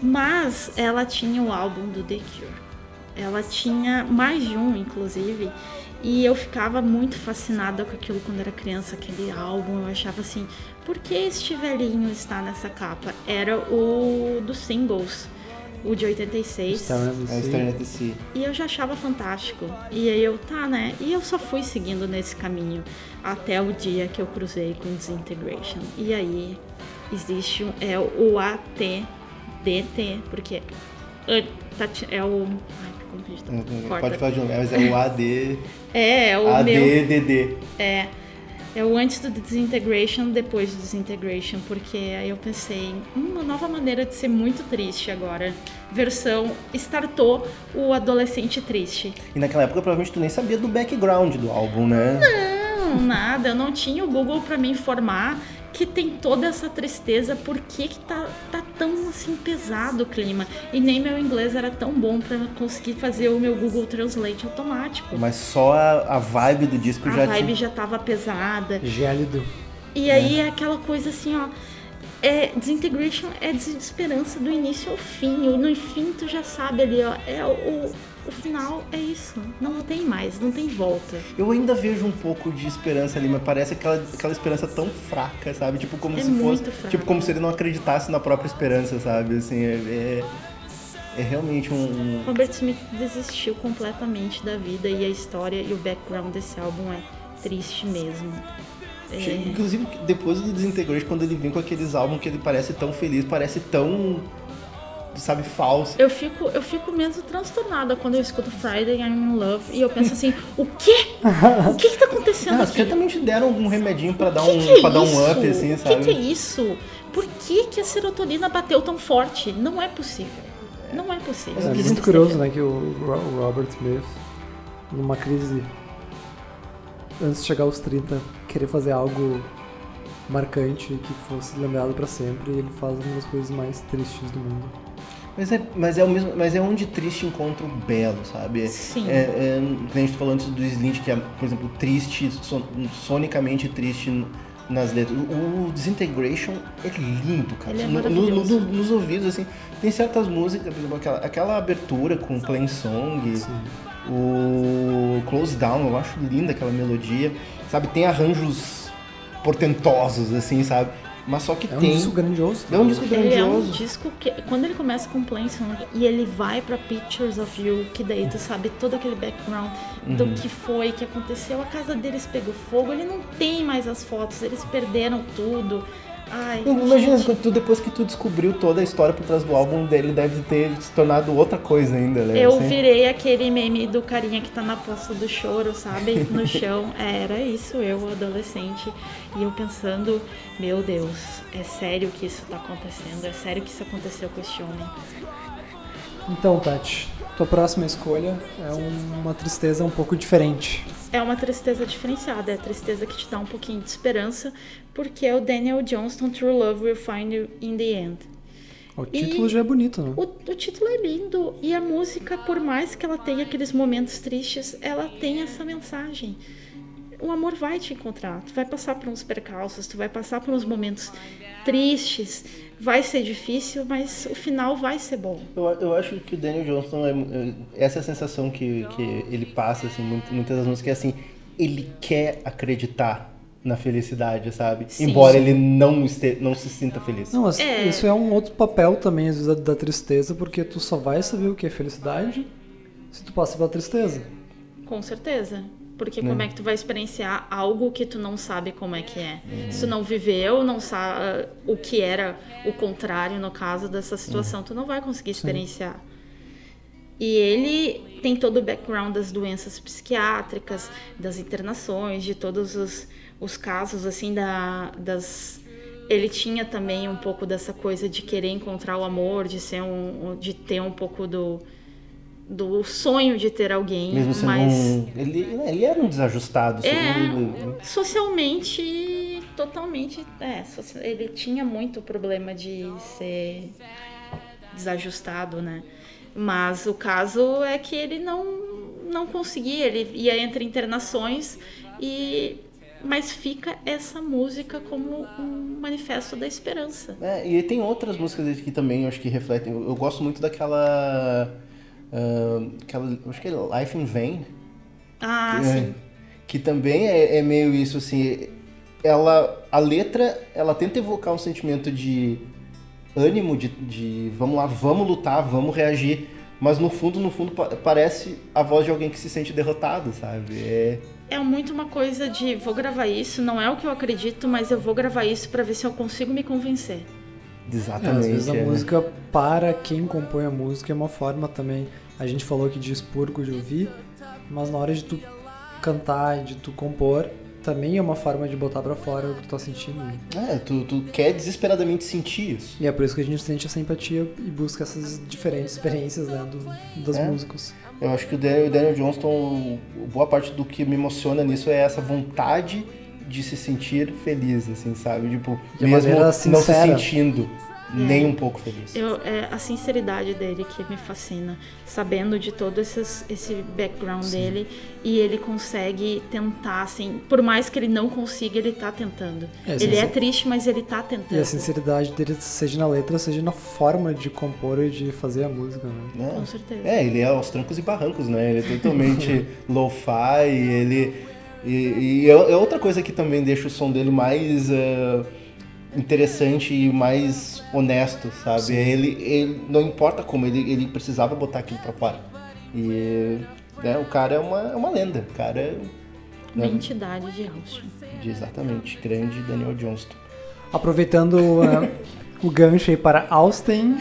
Mas ela tinha o álbum do The Cure. Ela tinha mais de um, inclusive. E eu ficava muito fascinada com aquilo quando era criança, aquele álbum. Eu achava assim, por que este velhinho está nessa capa? Era o dos singles o de 86. Stern of the É at Sea. E eu já achava fantástico. E aí eu, tá, né? E eu só fui seguindo nesse caminho até o dia que eu cruzei com Disintegration. E aí existe um, é o ATDT, porque é, tá é o. Ai, como que a gente tá? Corta. Pode falar de novo, mas é o AD, É, é o meu. ADDD. É. É o antes do Disintegration, depois do Disintegration, porque aí eu pensei, "Hum, uma nova maneira de ser muito triste agora. Versão startou o adolescente triste. E naquela época provavelmente tu nem sabia do background do álbum, né? Não, nada, eu não tinha o Google pra me informar que tem toda essa tristeza, por que que tá, tá tão assim pesado o clima? E nem meu inglês era tão bom pra conseguir fazer o meu Google Translate automático. Mas só a, a vibe do disco A já vibe tinha. já tava pesada. Gélido. E aí é aquela coisa assim, ó. É, Disintegration é desesperança do início ao fim. E no fim tu já sabe ali, ó. É o, o, final é isso. Não tem mais, não tem volta. Eu ainda vejo um pouco de esperança ali, mas parece aquela, aquela esperança tão fraca, sabe? Tipo como É se fosse. fraca. Tipo como se ele não acreditasse na própria esperança, sabe? Assim, é. é, é realmente um. um- Robert Smith desistiu completamente da vida e a história e o background desse álbum é triste mesmo. É, Inclusive, depois do Desintegration, quando ele vem com aqueles álbuns que ele parece tão feliz, parece tão. Sabe, falso. eu fico, eu fico mesmo transtornada quando eu escuto Friday I'm in Love e eu penso assim, o quê? O que que tá acontecendo Ah, aqui? certamente deram algum remedinho pra dar Que um, que é pra dar um up, assim, O sabe? que, que é isso? Por que, que a serotonina bateu tão forte? Não é possível. Não é possível. É Mas muito curioso, né, que o Ro- o Robert Smith, numa crise antes de chegar aos 30, querer fazer algo marcante que fosse lembrado pra sempre, e ele faz uma das coisas mais tristes do mundo. Mas é, mas é o mesmo, mas é onde triste encontra o belo, sabe? Sim. É, é, a gente falou antes do Slint, que é, por exemplo, triste, son, sonicamente triste nas letras. O, o Disintegration é lindo, cara. Ele é No- no- no- nos ouvidos, assim, tem certas músicas, por exemplo, aquela, aquela abertura com Plain Song, o Close Down, eu acho linda aquela melodia, sabe? Tem arranjos portentosos, assim, sabe? Mas só que É um tem. disco grandioso. É um disco Ele é um grandioso. disco que, quando ele começa com Plain Song e ele vai pra Pictures of You, que daí tu sabe todo aquele background do Uhum. que foi, que aconteceu, a casa deles pegou fogo, ele não tem mais as fotos, eles perderam tudo. Ai, Imagina, gente, tu, depois que tu descobriu toda a história por trás do álbum dele, deve ter se tornado outra coisa ainda, né? eu Assim. virei aquele meme do carinha que tá na poça do choro, sabe? No *laughs* chão. É, Era isso, eu, adolescente. E eu pensando, meu Deus, é sério que isso tá acontecendo? É sério que isso aconteceu com este homem? Então, Tati, tua próxima escolha é uma tristeza um pouco diferente. É uma tristeza diferenciada, é a tristeza que te dá um pouquinho de esperança, porque é o Daniel Johnston True Love Will Find You in the End. O E- título já é bonito, né? O, o título é lindo e a música, por mais que ela tenha aqueles momentos tristes, ela tem essa mensagem. O amor vai te encontrar, tu vai passar por uns percalços, tu vai passar por uns momentos tristes, vai ser difícil, mas o final vai ser bom. Eu, eu acho que o Daniel Johnston, é, é- essa é a sensação que, que ele passa, assim, muitas das músicas, é assim, ele quer acreditar na felicidade, sabe? Sim. Embora Sim. ele não, este, não se sinta feliz. Não, mas É. isso é um outro papel também, às vezes, da, da tristeza, porque tu só vai saber o que é felicidade se tu passa pela tristeza. Com certeza. Porque Né? como é que tu vai experienciar algo que tu não sabe como é que é? Se tu não viveu, não sabe o que era o contrário no caso dessa situação, tu não vai conseguir experienciar. E ele tem todo o background das doenças psiquiátricas, das internações, de todos os, os casos assim da, das ele tinha também um pouco dessa coisa de querer encontrar o amor, de ser um de ter um pouco do do sonho de ter alguém, Mesmo sendo mas um... Ele, né, ele era um desajustado. é, segundo- socialmente totalmente, é, ele tinha muito problema de ser desajustado, né? Mas o caso é que ele não não conseguia, ele ia entre internações e mas fica essa música como um manifesto da esperança. É, e tem outras músicas que também eu acho que refletem. Eu, eu gosto muito daquela. Aquela, acho que é Life in Vain. Ah, É, sim. Que também é, é meio isso, assim. Ela. A letra, ela tenta evocar um sentimento de. ânimo de, de vamos lá, vamos lutar, vamos reagir. Mas no fundo, no fundo, pa- parece a voz de alguém que se sente derrotado, sabe? É, É muito uma coisa de vou gravar isso, não é o que eu acredito, mas eu vou gravar isso pra ver se eu consigo me convencer. É, exatamente. às vezes a é. música, para quem compõe a música, é uma forma também. A gente falou aqui de expurgo de ouvir, mas na hora de tu cantar, de tu compor, também é uma forma de botar pra fora o que tu tá sentindo. É, tu, tu quer desesperadamente sentir isso. E é por isso que a gente sente essa empatia e busca essas diferentes experiências né, do, dos É. músicos. Eu acho que o Daniel, o Daniel Johnston, boa parte do que me emociona nisso é essa vontade de se sentir feliz, assim, sabe? Tipo, De mesmo não se sentindo nem um pouco feliz. Eu, é a sinceridade dele que me fascina, sabendo de todo esses, esse background dele e ele consegue tentar, assim, por mais que ele não consiga, ele tá tentando. É, ele é triste, mas ele tá E tentando. a sinceridade dele, seja na letra, seja na forma de compor e de fazer a música, né? né? Com certeza. É, ele é aos trancos e barrancos, né? Ele é totalmente *laughs* lo-fi, ele... E, e é é outra coisa que também deixa o som dele mais eh, interessante e mais honesto, sabe? Ele, ele não importa como, ele, ele precisava botar aquilo pra fora. E né, o cara é uma, é uma lenda, o cara é Uma né, entidade de Austin. exatamente, grande Daniel Johnston. Aproveitando uh, *laughs* o gancho aí para Austin,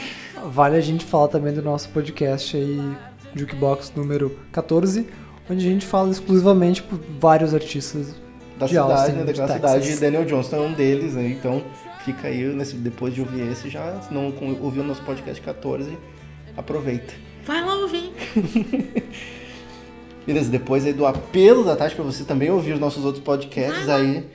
vale a gente falar também do nosso podcast aí, Jukebox número 14, onde a gente fala exclusivamente por vários artistas Da de cidade, Austin, né, de daquela Texas. cidade, Daniel Johnston é um deles, né? Então fica aí, nesse, depois de ouvir esse, já se não ouviu o nosso podcast 14, aproveita. Vai lá ouvir. *laughs* Beleza, depois aí do apelo da Tati pra você também ouvir os nossos outros podcasts, aí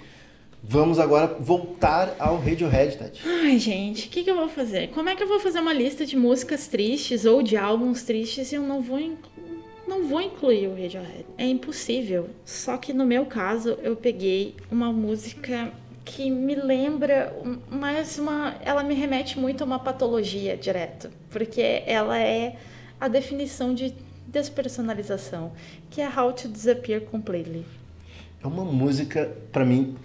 vamos agora voltar ao Radiohead, Tati. Ai, gente, o que, que eu vou fazer? Como é que eu vou fazer uma lista de músicas tristes ou de álbuns tristes e eu não vou, não vou incluir o Radiohead? É impossível. Só que no meu caso, eu peguei uma música que me lembra, mas uma, ela me remete muito a uma patologia direto, porque ela é a definição de despersonalização, que é How to Disappear Completely. É uma música, pra mim,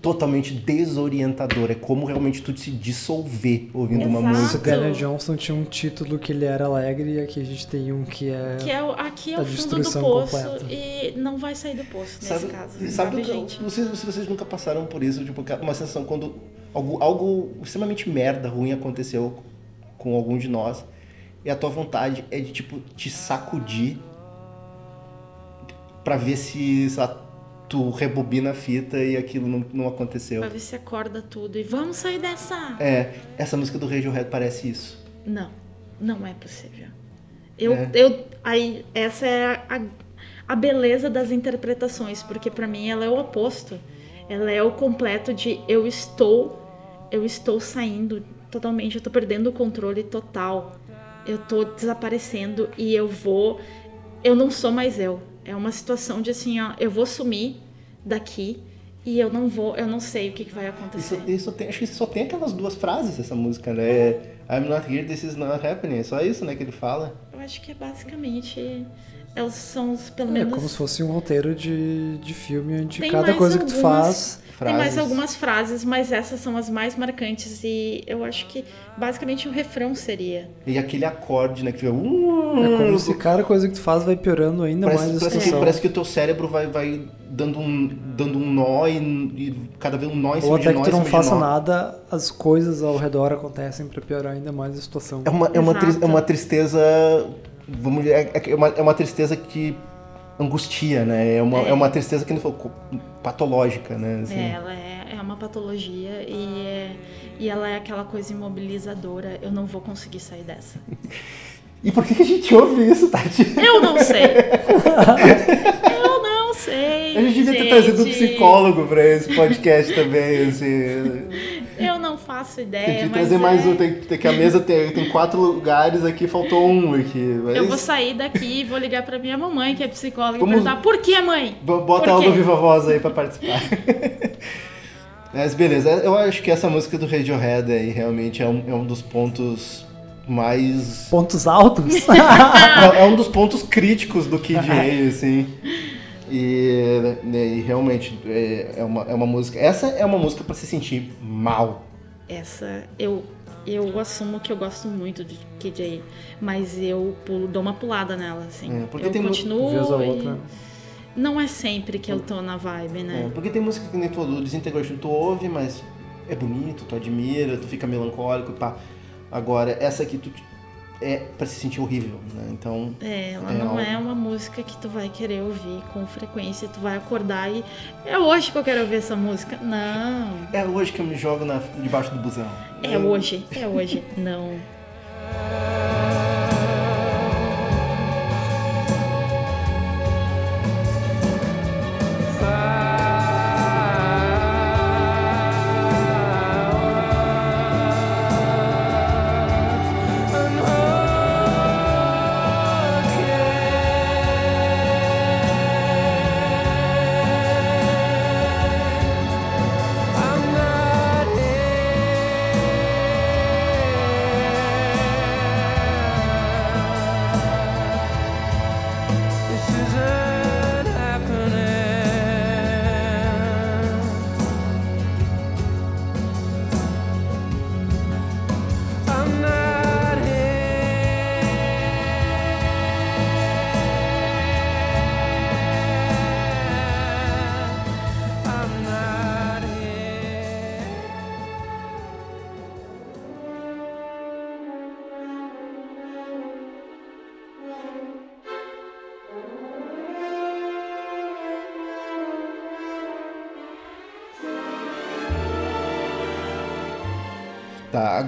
totalmente desorientadora. É como realmente tu se dissolver ouvindo uma Exato. O música. Daniel Johnston tinha um título que ele era alegre e aqui a gente tem um que é... Que é o, aqui é o fundo do poço completa. e não vai sair do poço nesse Sabe, caso. sabe, Sabe, o gente? não sei se vocês nunca passaram por isso, tipo, uma sensação quando algo, algo extremamente merda, ruim aconteceu com algum de nós, e a tua vontade é de, tipo, te sacudir pra ver se, sei lá, tu rebobina a fita e aquilo não, não aconteceu. Pra ver se acorda tudo e vamos sair dessa. É, essa música do Radiohead parece isso. Não, não é possível. Eu, É. eu, aí, essa é a, a beleza das interpretações, porque pra mim ela é o oposto. Ela é o completo de eu estou, eu estou saindo totalmente, eu tô perdendo o controle total. Eu tô desaparecendo e eu vou, eu não sou mais eu. É uma situação de assim, ó, eu vou sumir daqui e eu não vou, eu não sei o que, que vai acontecer. Isso, isso tem, acho que só tem aquelas duas frases essa música, né? I'm not here, this is not happening. É só isso, né, que ele fala. Eu acho que é basicamente. Elas são pelo É menos. como se fosse um roteiro de, de filme onde Tem cada coisa que tu algumas- faz... Tem mais Frases. algumas frases, mas essas são as mais marcantes. E eu acho que basicamente o refrão seria. E aquele acorde, né, que fica... Uh, É como se cada coisa que tu faz vai piorando ainda parece, mais a parece que, situação. parece que o teu cérebro vai, vai dando, um, dando um nó e, e cada vez um nó em cima Ou de até nó que tu não faça nada, as coisas ao redor acontecem pra piorar ainda mais a situação. É uma, é uma, é uma tristeza... Vamos dizer, é, é uma, é uma tristeza que angustia, né? É uma, é. É. uma tristeza que ele falou, patológica, né? assim. É, ela é, é uma patologia e, é- e ela é aquela coisa imobilizadora. Eu não vou conseguir sair dessa. *laughs* E por que que a gente ouve isso, Tati? Eu não sei. *laughs* eu não sei. A gente devia ter gente. trazido um psicólogo pra esse podcast também, assim. Eu não faço ideia. Tem que mas trazer mais é- um, tem, tem que a mesa tem, tem quatro lugares aqui, faltou um aqui. Mas... Eu vou sair daqui e vou ligar pra minha mamãe, que é psicóloga, Vamos- e perguntar por que, mãe? Bo- Bota ela no Viva Voz aí pra participar. *laughs* Mas beleza, eu acho que essa música do Radiohead aí realmente é um, é um dos pontos mais. Pontos altos? *laughs* é um dos pontos críticos do Kid *laughs* A, assim. E, né, e realmente é, é uma, é uma música. Essa é uma música pra se sentir mal. Essa, eu, eu assumo que eu gosto muito de KJ, mas eu pulo, dou uma pulada nela, assim. É, porque eu tem continuo Vez e outra. não é sempre que eu tô na vibe, né? É, porque tem música que nem tu falou, Disintegration tu ouve, mas é bonito, tu admira, tu fica melancólico, pá. Agora, essa aqui tu é pra se sentir horrível, né? Então, É, ela É não algo- é uma música que tu vai querer ouvir com frequência, tu vai acordar e é hoje que eu quero ouvir essa música. Não. é hoje que eu me jogo na, debaixo do busão. É hoje, é hoje. Não.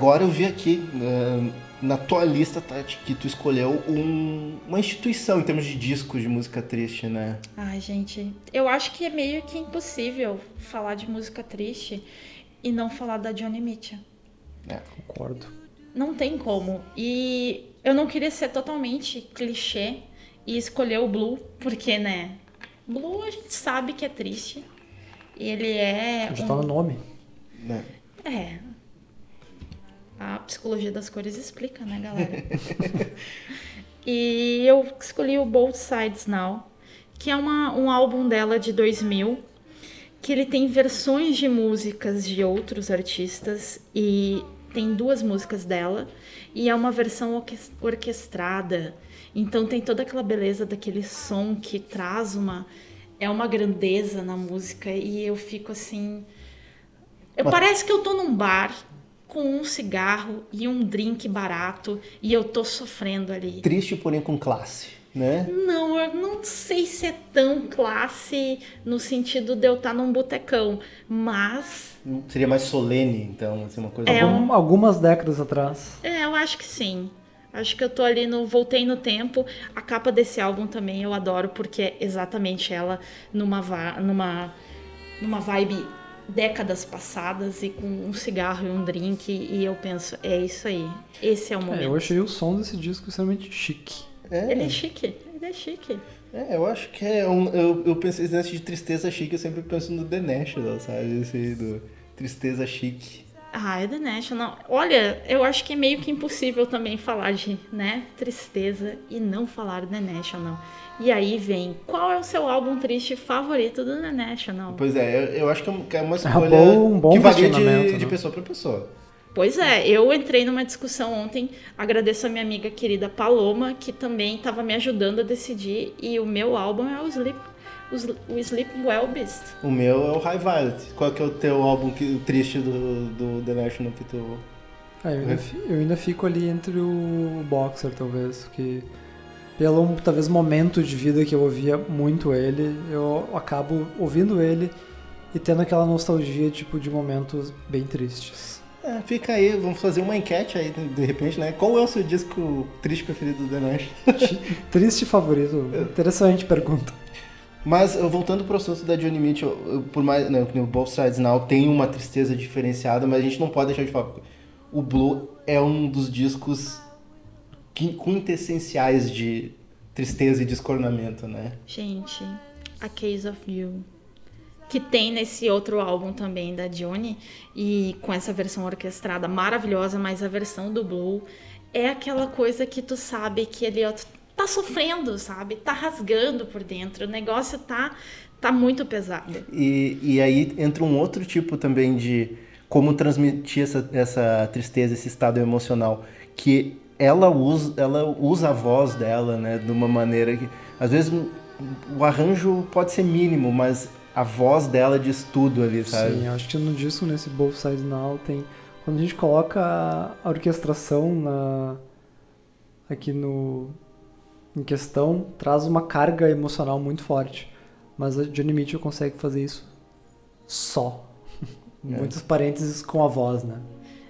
Agora eu vi aqui eh, na tua lista, Tati, que tu escolheu um- uma instituição em termos de discos de música triste, né? Ai, gente, eu acho que é meio que impossível falar de música triste e não falar da Johnny Mitchell. Concordo. Não tem como. E eu não queria ser totalmente clichê e escolher o Blue, porque, né? Blue a gente sabe que é triste. Ele é. Já um- tá no nome. né? É. A psicologia das cores explica, né, galera? *laughs* e eu escolhi o Both Sides Now, que é uma, um álbum dela de 2000, que ele tem versões de músicas de outros artistas e tem duas músicas dela e é uma versão orques- orquestrada. Então tem toda aquela beleza daquele som que traz uma é uma grandeza na música e eu fico assim, eu, parece que eu tô num bar com um cigarro e um drink barato e eu tô sofrendo ali. Triste, porém com classe, né? Não, eu não sei se é tão classe no sentido de eu estar num botecão, mas Seria mais solene, então, assim, uma coisa... É Algum- um- Algumas décadas atrás. é, eu acho que sim. Acho que eu tô ali no voltei no tempo. A capa desse álbum também eu adoro porque é exatamente ela numa va- numa numa vibe décadas passadas e com um cigarro e um drink e eu penso, é isso aí. Esse é o É, momento. eu achei o som desse disco extremamente chique. É, Ele é chique, ele é chique. é, eu acho que é um... Eu, eu pensei nesse de tristeza chique, eu sempre penso no The National, sabe? Esse aí do tristeza chique. Ah, é The National. Olha, eu acho que é meio que impossível também falar de, né, tristeza e não falar The National. E aí vem, qual é o seu álbum triste favorito do The National? Pois é, eu, eu acho que é uma- é uma É escolha bom- um bom que varia de, questionamento, de né? pessoa pra pessoa. Pois é, eu entrei numa discussão ontem, agradeço a minha amiga querida Paloma, que também estava me ajudando a decidir, e o meu álbum é o Sleep, o, Sl- o Sleep Well Beast. O meu é o High Violet. Qual que é o teu álbum que, triste do, do The National que tu... Ah, eu, ainda, eu ainda fico ali entre o Boxer, talvez, que pelo talvez momento de vida que eu ouvia muito ele, eu acabo ouvindo ele e tendo aquela nostalgia tipo de momentos bem tristes. É, fica aí, vamos fazer uma enquete aí, de- repente, né? Qual é o seu disco triste preferido do The? Triste favorito? *laughs* Interessante pergunta. Mas voltando pro assunto da Johnny Mitchell, por mais né, que o Both Sides Now tem uma tristeza diferenciada, mas a gente não pode deixar de falar. O Blue é um dos discos quin- quintessenciais de tristeza e descornamento, né? Gente, A Case of You. Que tem nesse outro álbum também da Johnny. E com essa versão orquestrada maravilhosa, mas a versão do Blue é aquela coisa que tu sabe que ele ó, tá sofrendo, sabe? Tá rasgando por dentro. O negócio tá, tá muito pesado. E, e aí entra um outro tipo também de como transmitir essa, essa tristeza, esse estado emocional, que ela usa, ela usa a voz dela, né, de uma maneira que às vezes o arranjo pode ser mínimo, mas a voz dela diz tudo ali, sabe? Sim, acho que no disco, nesse Both Sides Now, tem. Quando a gente coloca a- a orquestração na, aqui no. Em questão, traz uma carga emocional muito forte. Mas a Johnny Mitchell consegue fazer isso só. *laughs* Muitos parênteses com a voz, né?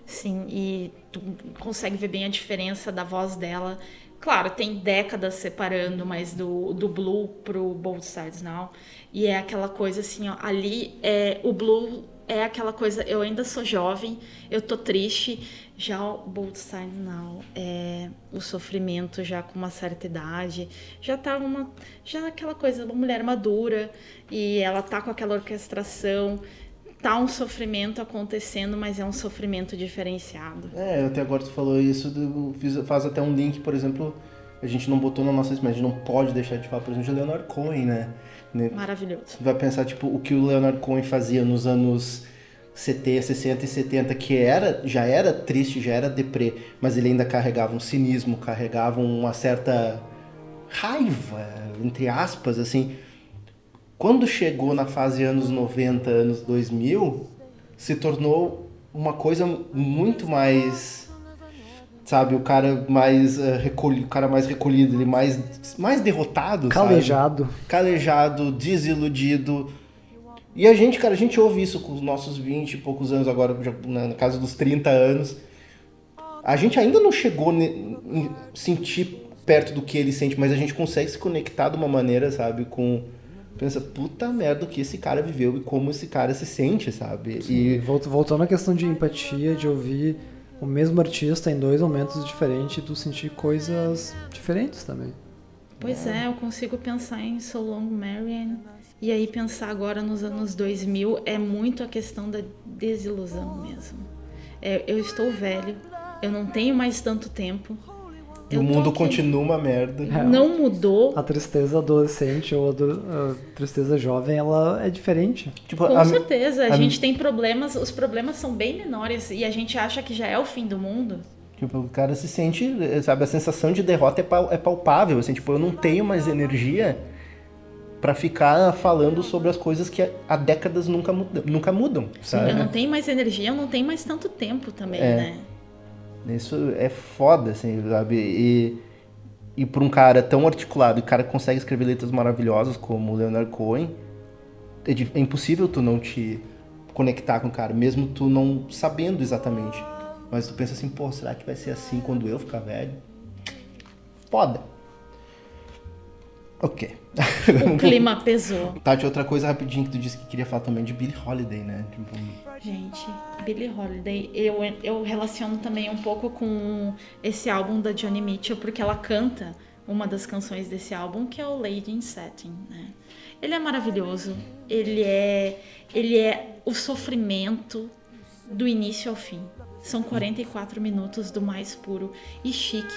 Sim, e tu consegue ver bem a diferença da voz dela. Claro, tem décadas separando, mas do, do blue pro Both Sides Now. E é aquela coisa assim, ó, ali é o blue é aquela coisa, eu ainda sou jovem, eu tô triste. Já o Both Sides Now é o sofrimento já com uma certa idade, já tá uma já aquela coisa, uma mulher madura e ela tá com aquela orquestração, tá um sofrimento acontecendo, mas é um sofrimento diferenciado. É, até agora tu falou isso, do- fiz- faz até um link, por exemplo, a gente não botou na nossa lista, mas a gente não pode deixar de falar, por exemplo, de Leonard Cohen, né? Maravilhoso. Vai pensar, tipo, o que o Leonard Cohen fazia nos anos 70, 60 e 70, que era, já era triste, já era deprê, mas ele ainda carregava um cinismo, carregava uma certa raiva, entre aspas, assim. Quando chegou na fase anos 90, anos 2000, se tornou uma coisa muito mais sabe, o cara mais eh, recolhido, o cara mais recolhido, ele mais mais derrotado, sabe? Calejado. calejado, desiludido. E a gente, cara, a gente ouve isso com os nossos 20 e poucos anos agora, na casa dos 30 anos. A gente ainda não chegou em sentir perto do que ele sente, mas a gente consegue se conectar de uma maneira, sabe, com pensa, puta merda, o que esse cara viveu e como esse cara se sente, sabe? E E volt- voltando à questão de empatia, de ouvir o mesmo artista em dois momentos diferentes e tu sentir coisas diferentes também. Pois é, eu consigo pensar em So Long Marianne. E aí pensar agora nos anos 2000 é muito a questão da desilusão mesmo. É, eu estou velho, eu não tenho mais tanto tempo. o eu tô mundo aqui. continua uma merda. É. Não mudou, A tristeza adolescente ou a, do- a tristeza jovem, ela é diferente. Tipo, com a- certeza. A, a- gente tem problemas, os problemas são bem menores e a gente acha que já é o fim do mundo. Tipo, o cara se sente, sabe, a sensação de derrota é, pal- é palpável, assim, tipo, eu não tenho mais energia pra ficar falando sobre as coisas que há décadas nunca, muda, nunca mudam, sabe? Eu não tenho mais energia, eu não tenho mais tanto tempo também, É. né? Isso é foda, assim, sabe? E, e pra um cara tão articulado, e o cara que consegue escrever letras maravilhosas como o Leonard Cohen, é, di- é impossível tu não te conectar com o cara, mesmo tu não sabendo exatamente. Mas tu pensa assim, pô, será que vai ser assim quando eu ficar velho? Foda. Ok. O *laughs* clima pesou. Tati, outra coisa rapidinho que tu disse que queria falar também de Billie Holiday, né? Tipo, Gente, Billie Holiday, eu, eu relaciono também um pouco com esse álbum da Johnny Mitchell, porque ela canta uma das canções desse álbum, que é o Lady in Satin, né? Ele é maravilhoso, ele é, ele é o sofrimento do início ao fim. São 44 minutos do mais puro e chique,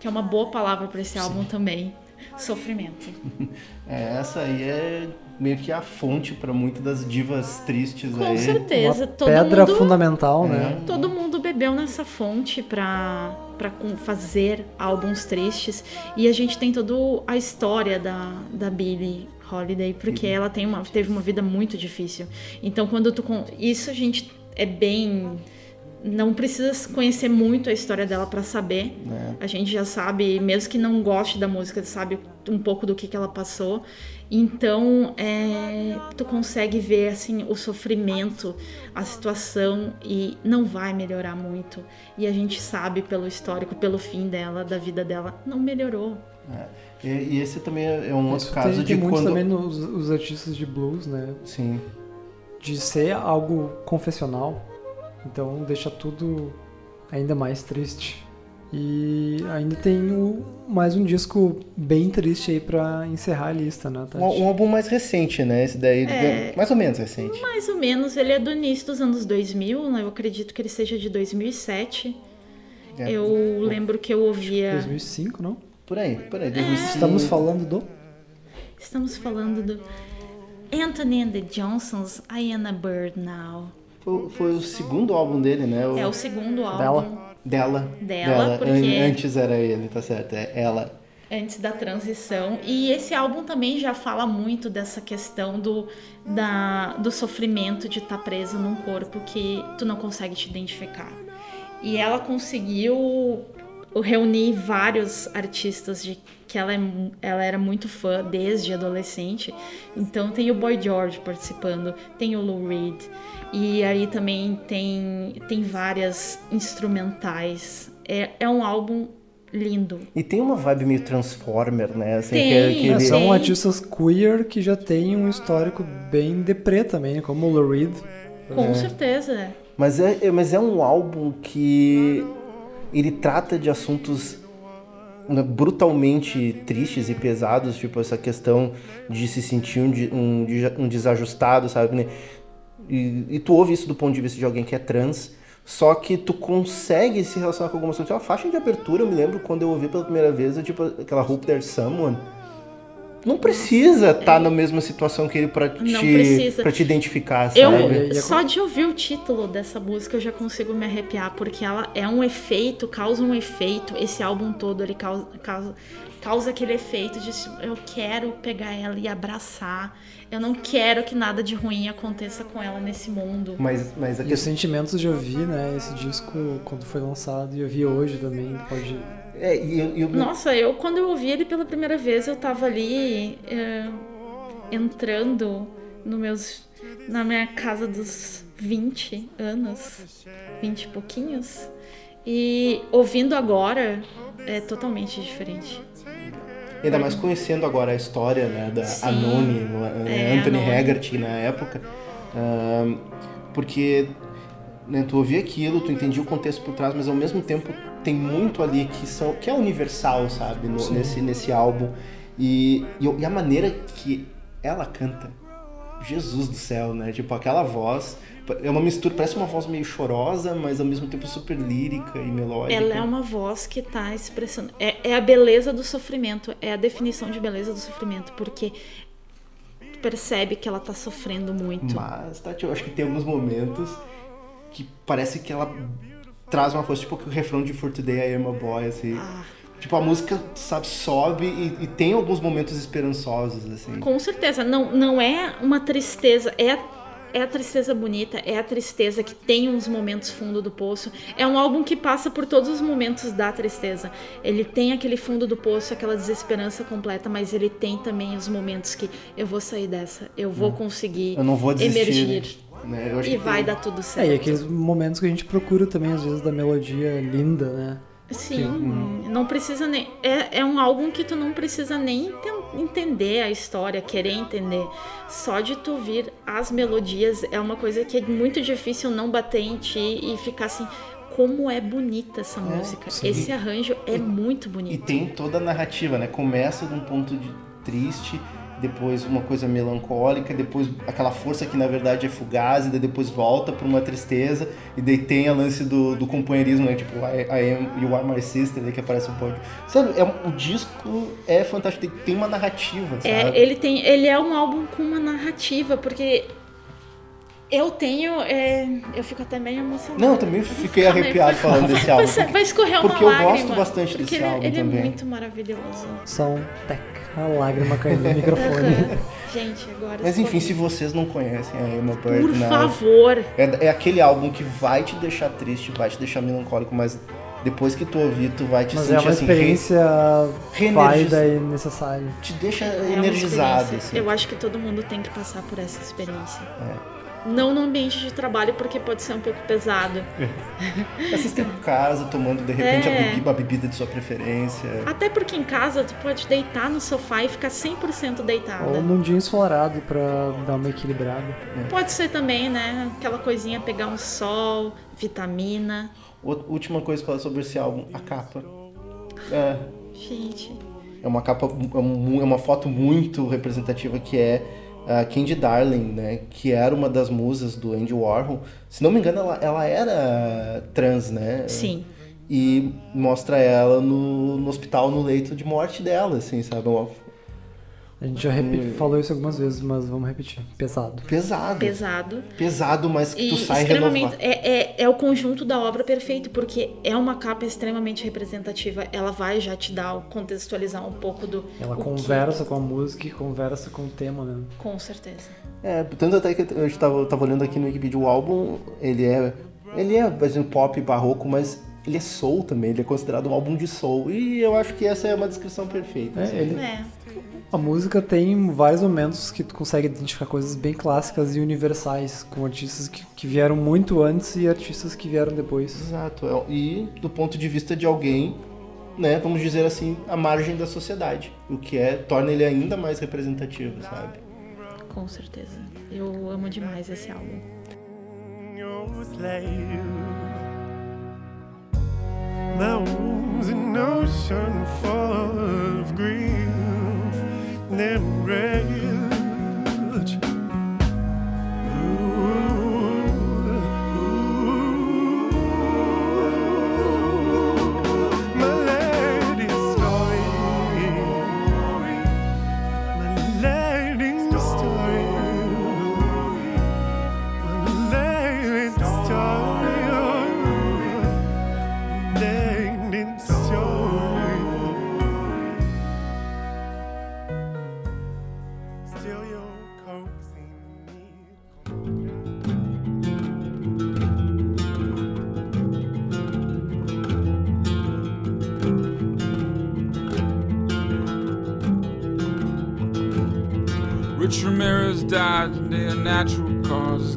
que é uma boa palavra para esse álbum também. Sofrimento. *laughs* é, essa aí é meio que a fonte pra muitas das divas tristes Com aí. certeza, Uma todo pedra mundo fundamental, né? Todo mundo bebeu nessa fonte pra, pra com- fazer álbuns tristes. E a gente tem toda a história da, da Billie Holiday, porque ela tem uma, teve uma vida muito difícil. Então, quando tu. Isso a gente é bem. Não precisa conhecer muito a história dela pra saber. né? A gente já sabe, mesmo que não goste da música, sabe um pouco do que, que ela passou. Então, é, tu consegue ver assim o sofrimento, a situação e não vai melhorar muito. E a gente sabe pelo histórico, pelo fim dela, da vida dela, não melhorou. E, e esse também é um outro Isso caso tem, de tem muito quando. também nos os artistas de blues, né? Sim. De ser algo confessional. Então deixa tudo ainda mais triste. E ainda tem o- mais um disco bem triste aí pra encerrar a lista, né, Tati? Um, um álbum mais recente, né? Esse daí, É. mais ou menos recente. Mais ou menos, ele é do início dos anos 2000, né? eu acredito que ele seja de 2007. É, Eu lembro que eu ouvia. 2005, não? Por aí, por aí. 2005. Estamos falando do... Estamos falando do Anthony and the Johnsons, I Am a Bird Now. Foi, foi o segundo álbum dele, né? O- É o segundo álbum Dela. Dela. Dela, porque- An- Antes era ele, tá certo. É ela. antes da transição. E esse álbum também já fala muito dessa questão do, da, do sofrimento de estar preso num corpo que tu não consegue te identificar. E ela conseguiu reunir vários artistas de que ela, é ela era muito fã desde adolescente. Então tem o Boy George participando, tem o Lou Reed. E aí também tem, tem várias instrumentais. É, é um álbum lindo. E tem uma vibe meio Transformer, né? Assim, Tem, que, é- que É, ele- são Tem. artistas queer que já têm um histórico bem deprê também, como o Lou Reed. Com certeza. Mas é, é- mas é um álbum que ele trata de assuntos né, brutalmente tristes e pesados, tipo essa questão de se sentir um, de- um, um desajustado, sabe? E, e tu ouve isso do ponto de vista de alguém que é trans, só que tu consegue se relacionar com algumas coisas. Tipo, A faixa de abertura, eu me lembro quando eu ouvi pela primeira vez, eu, tipo, aquela Hope There's Someone. Não precisa estar na mesma situação que ele pra te, Não precisa. pra te identificar, sabe? Eu, é só de ouvir o título dessa música, eu já consigo me arrepiar, porque ela é um efeito, causa um efeito. Esse álbum todo, ele causa, causa, causa aquele efeito de tipo, eu quero pegar ela e abraçar. Eu não quero que nada de ruim aconteça com ela nesse mundo. Mas, mas a E os sentimentos de ouvir, né, esse disco quando foi lançado e eu vi hoje também, pode... É, e eu, eu- Nossa, eu quando eu ouvi ele pela primeira vez, eu tava ali é, entrando no meus, na minha casa dos 20 anos, 20 e pouquinhos, e ouvindo agora é totalmente diferente. Ainda mais conhecendo agora a história né, da Sim. Anoni, né, É, Anthony Anoni. Haggerty na época. Ahn, porque né, tu ouvia aquilo, tu entendia o contexto por trás, mas ao mesmo tempo tem muito ali que, são, que é universal, sabe? no- nesse, nesse álbum. E, e, e a maneira que ela canta, Jesus do céu, né? Tipo, aquela voz. É uma mistura, parece uma voz meio chorosa, mas ao mesmo tempo super lírica e melódica. Ela é uma voz que tá expressando. É, é a beleza do sofrimento, é a definição de beleza do sofrimento, porque percebe que ela tá sofrendo muito. Mas, Tati, eu acho que tem alguns momentos que parece que ela traz uma força, tipo o refrão de For Today I Am a Boy, assim. Ah. Tipo, a música, sabe, sobe e, e tem alguns momentos esperançosos, assim. Com certeza, não, não é uma tristeza, é a, é a tristeza bonita, é a tristeza que tem uns momentos fundo do poço. É um álbum que passa por todos os momentos da tristeza. Ele tem aquele fundo do poço, aquela desesperança completa, mas ele tem também os momentos que eu vou sair dessa, eu vou conseguir Hum. Eu não vou desistir. emergir Né? Eu acho e que vai tem- dar tudo É, certo. e aqueles momentos que a gente procura também, às vezes, da melodia linda, né? Sim, não precisa nem. É, é um álbum que tu não precisa nem enten- entender a história, querer entender. Só de tu ouvir as melodias é uma coisa que é muito difícil não bater em ti e ficar assim. Como é bonita essa música. sim. Esse arranjo é muito E bonito. tem toda a narrativa, né? Começa de um ponto de triste, depois uma coisa melancólica, depois aquela força que na verdade é fugaz, e daí depois volta para uma tristeza, e daí tem a lance do, do companheirismo, né? Tipo, I, I am, You Are My Sister, daí que aparece um pódio. Sabe, é, o disco é fantástico, tem, tem uma narrativa, sabe? É, ele, tem, ele é um álbum com uma narrativa, porque eu tenho. é, eu fico até meio emocionada. Não, eu também fiquei arrepiado falando desse álbum. Vai, vai escorrer uma porque eu lágrima. gosto bastante porque desse ele, álbum ele também. é muito maravilhoso. Só um tec, a lágrima caindo no microfone. Gente, agora. Mas enfim, se vocês não conhecem a Emma Por Bird, né? favor. É, é aquele álbum que vai te deixar triste, vai te deixar melancólico, mas depois que tu ouvir, tu vai te Mas sentir é uma assim, re- experiência reenergiz- válida e necessária. te deixa É energizado, experiência. assim. Eu acho que todo mundo tem que passar por essa experiência. É. Não no ambiente de trabalho, porque pode ser um pouco pesado. Assistindo em casa, tomando de repente É. a bebi- uma bebida de sua preferência. Até porque em casa tu pode deitar no sofá e ficar 100% deitada. Ou num dia ensolarado pra dar uma equilibrada. Pode ser também, né? Aquela coisinha, pegar um sol, vitamina. Outra- Última coisa pra falar sobre esse álbum, a capa. É, Gente, é uma capa, é é uma foto muito representativa que é a Candy Darling, né? Que era uma das musas do Andy Warhol. Se não me engano, ela, ela era trans, né? sim. e mostra ela no, no hospital, no leito de morte dela, assim, sabe? Uma, A gente já Hum. falou isso algumas vezes, mas vamos repetir. Pesado. Pesado. Pesado. Pesado, mas que E tu sai extremamente. renovado. É, é, é o conjunto da obra perfeito, porque é uma capa extremamente representativa. Ela vai já te dar, contextualizar um pouco do. Ela o que- conversa com a música e conversa com o tema mesmo. Com certeza. É, tanto até que eu estava eu tava olhando aqui no Wikipedia, o álbum, ele é, ele é, por exemplo, pop barroco, mas ele é soul também, ele é considerado um álbum de soul, e eu acho que essa é uma descrição perfeita. É, assim. ele, É. a música tem vários momentos que tu consegue identificar coisas bem clássicas e universais, com artistas que, que vieram muito antes e artistas que vieram depois. Exato, é- e do ponto de vista de alguém, né, vamos dizer assim, à margem da sociedade, o que é, torna ele ainda mais representativo, sabe? Com certeza. Eu amo demais esse álbum. an ocean full of grief and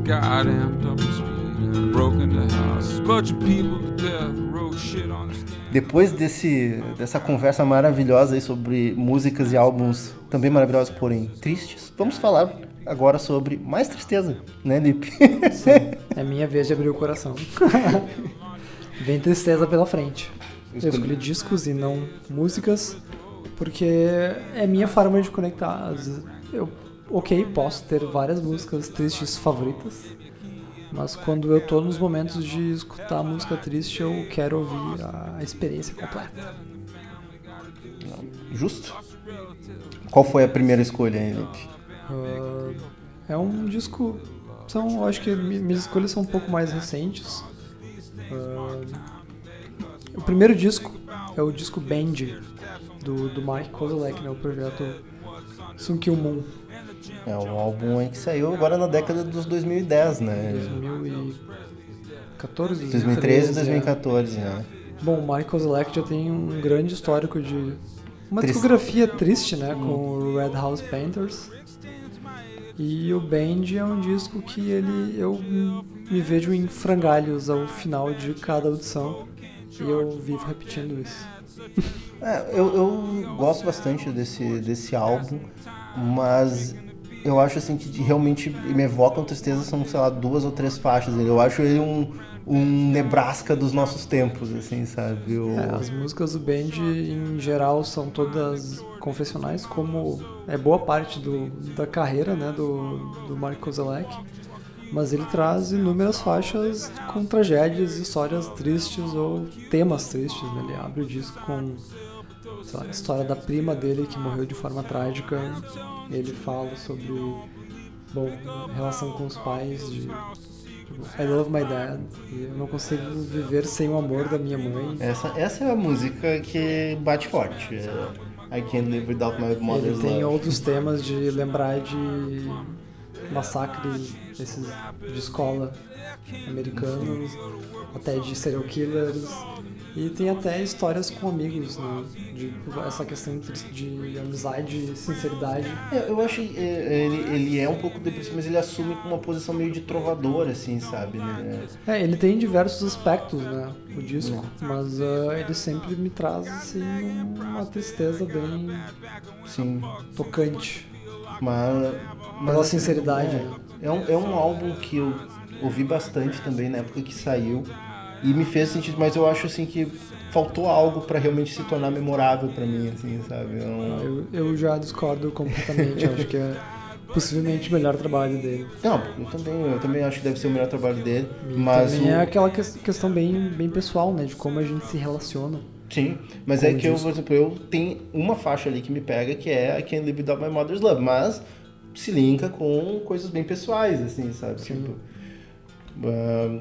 causes. Got amped up in speed and broke into houses. Bunch of people to death, wrote shit on his skin. Depois desse, dessa conversa maravilhosa aí sobre músicas e álbuns também maravilhosos, porém tristes, vamos falar agora sobre mais tristeza, né, Lipe? *laughs* É minha vez de abrir o coração. *laughs* Vem tristeza pela frente. Eu Escolhi- discos e não músicas, porque é minha forma de conectar. Eu, ok, posso ter várias músicas tristes favoritas, mas quando eu tô nos momentos de escutar música triste, eu quero ouvir a experiência completa. Justo? Qual foi a primeira escolha Lipe? Ah, é um disco. São, eu acho que mi- minhas escolhas são um pouco mais recentes. Ah, o primeiro disco é o disco Band do, do Mike Kozolek, né, o projeto Sun Kill Moon É um álbum aí que saiu agora na década dos 2010, né? 2014, 2013 e 2013, 2014, né? é. Bom, o Mike Kozolek já tem um grande histórico de uma Triste. discografia triste, né, com o Red House Painters. E o Band é um disco que ele eu me vejo em frangalhos ao final de cada audição. E eu vivo repetindo isso. É, eu, eu gosto bastante desse, desse álbum, mas eu acho assim que realmente me evocam tristeza são, sei lá, duas ou três faixas. Eu acho ele um, um Nebraska dos nossos tempos, assim, sabe? Eu- É, as músicas do Band em geral são todas confessionais, como é boa parte do, da carreira né, do, do Mark Kozolek. Mas ele traz inúmeras faixas com tragédias, histórias tristes ou temas tristes. Né? Ele abre o disco com sei lá, a história da prima dele que morreu de forma trágica. Ele fala sobre bom, relação com os pais, de tipo, I love my dad, e eu não consigo viver sem o amor da minha mãe. Essa, essa é a música que bate forte. é I Can't Live Without My Mother's Ele tem Love. outros temas de lembrar de massacres esses de escola americanos, até de serial killers. E tem até histórias com amigos, né? De essa questão de, de amizade e sinceridade. É, Eu acho que é, ele, ele é um pouco depressivo, mas ele assume com uma posição meio de trovador, assim, sabe? né? É, ele tem diversos aspectos, né? O disco, mas ah, ele sempre me traz assim uma tristeza bem Sim. tocante. Mas, mas Pela assim, sinceridade, É, né? é, um, é um álbum que eu ouvi bastante também na época que saiu e me fez sentido, mas eu acho assim que faltou algo pra realmente se tornar memorável pra mim, assim, sabe? É um- Eu, eu já discordo completamente, acho que é possivelmente o melhor trabalho dele. Não, eu também, eu também acho que deve ser o melhor trabalho dele, E mas também o- é aquela ques- questão bem, bem pessoal, né? De como a gente se relaciona. Sim, mas é que eu, disco. por exemplo, eu tenho uma faixa ali que me pega que é I Can't Live Without My Mother's Love, mas se linka com coisas bem pessoais, assim, sabe? Sim. Tipo, ah,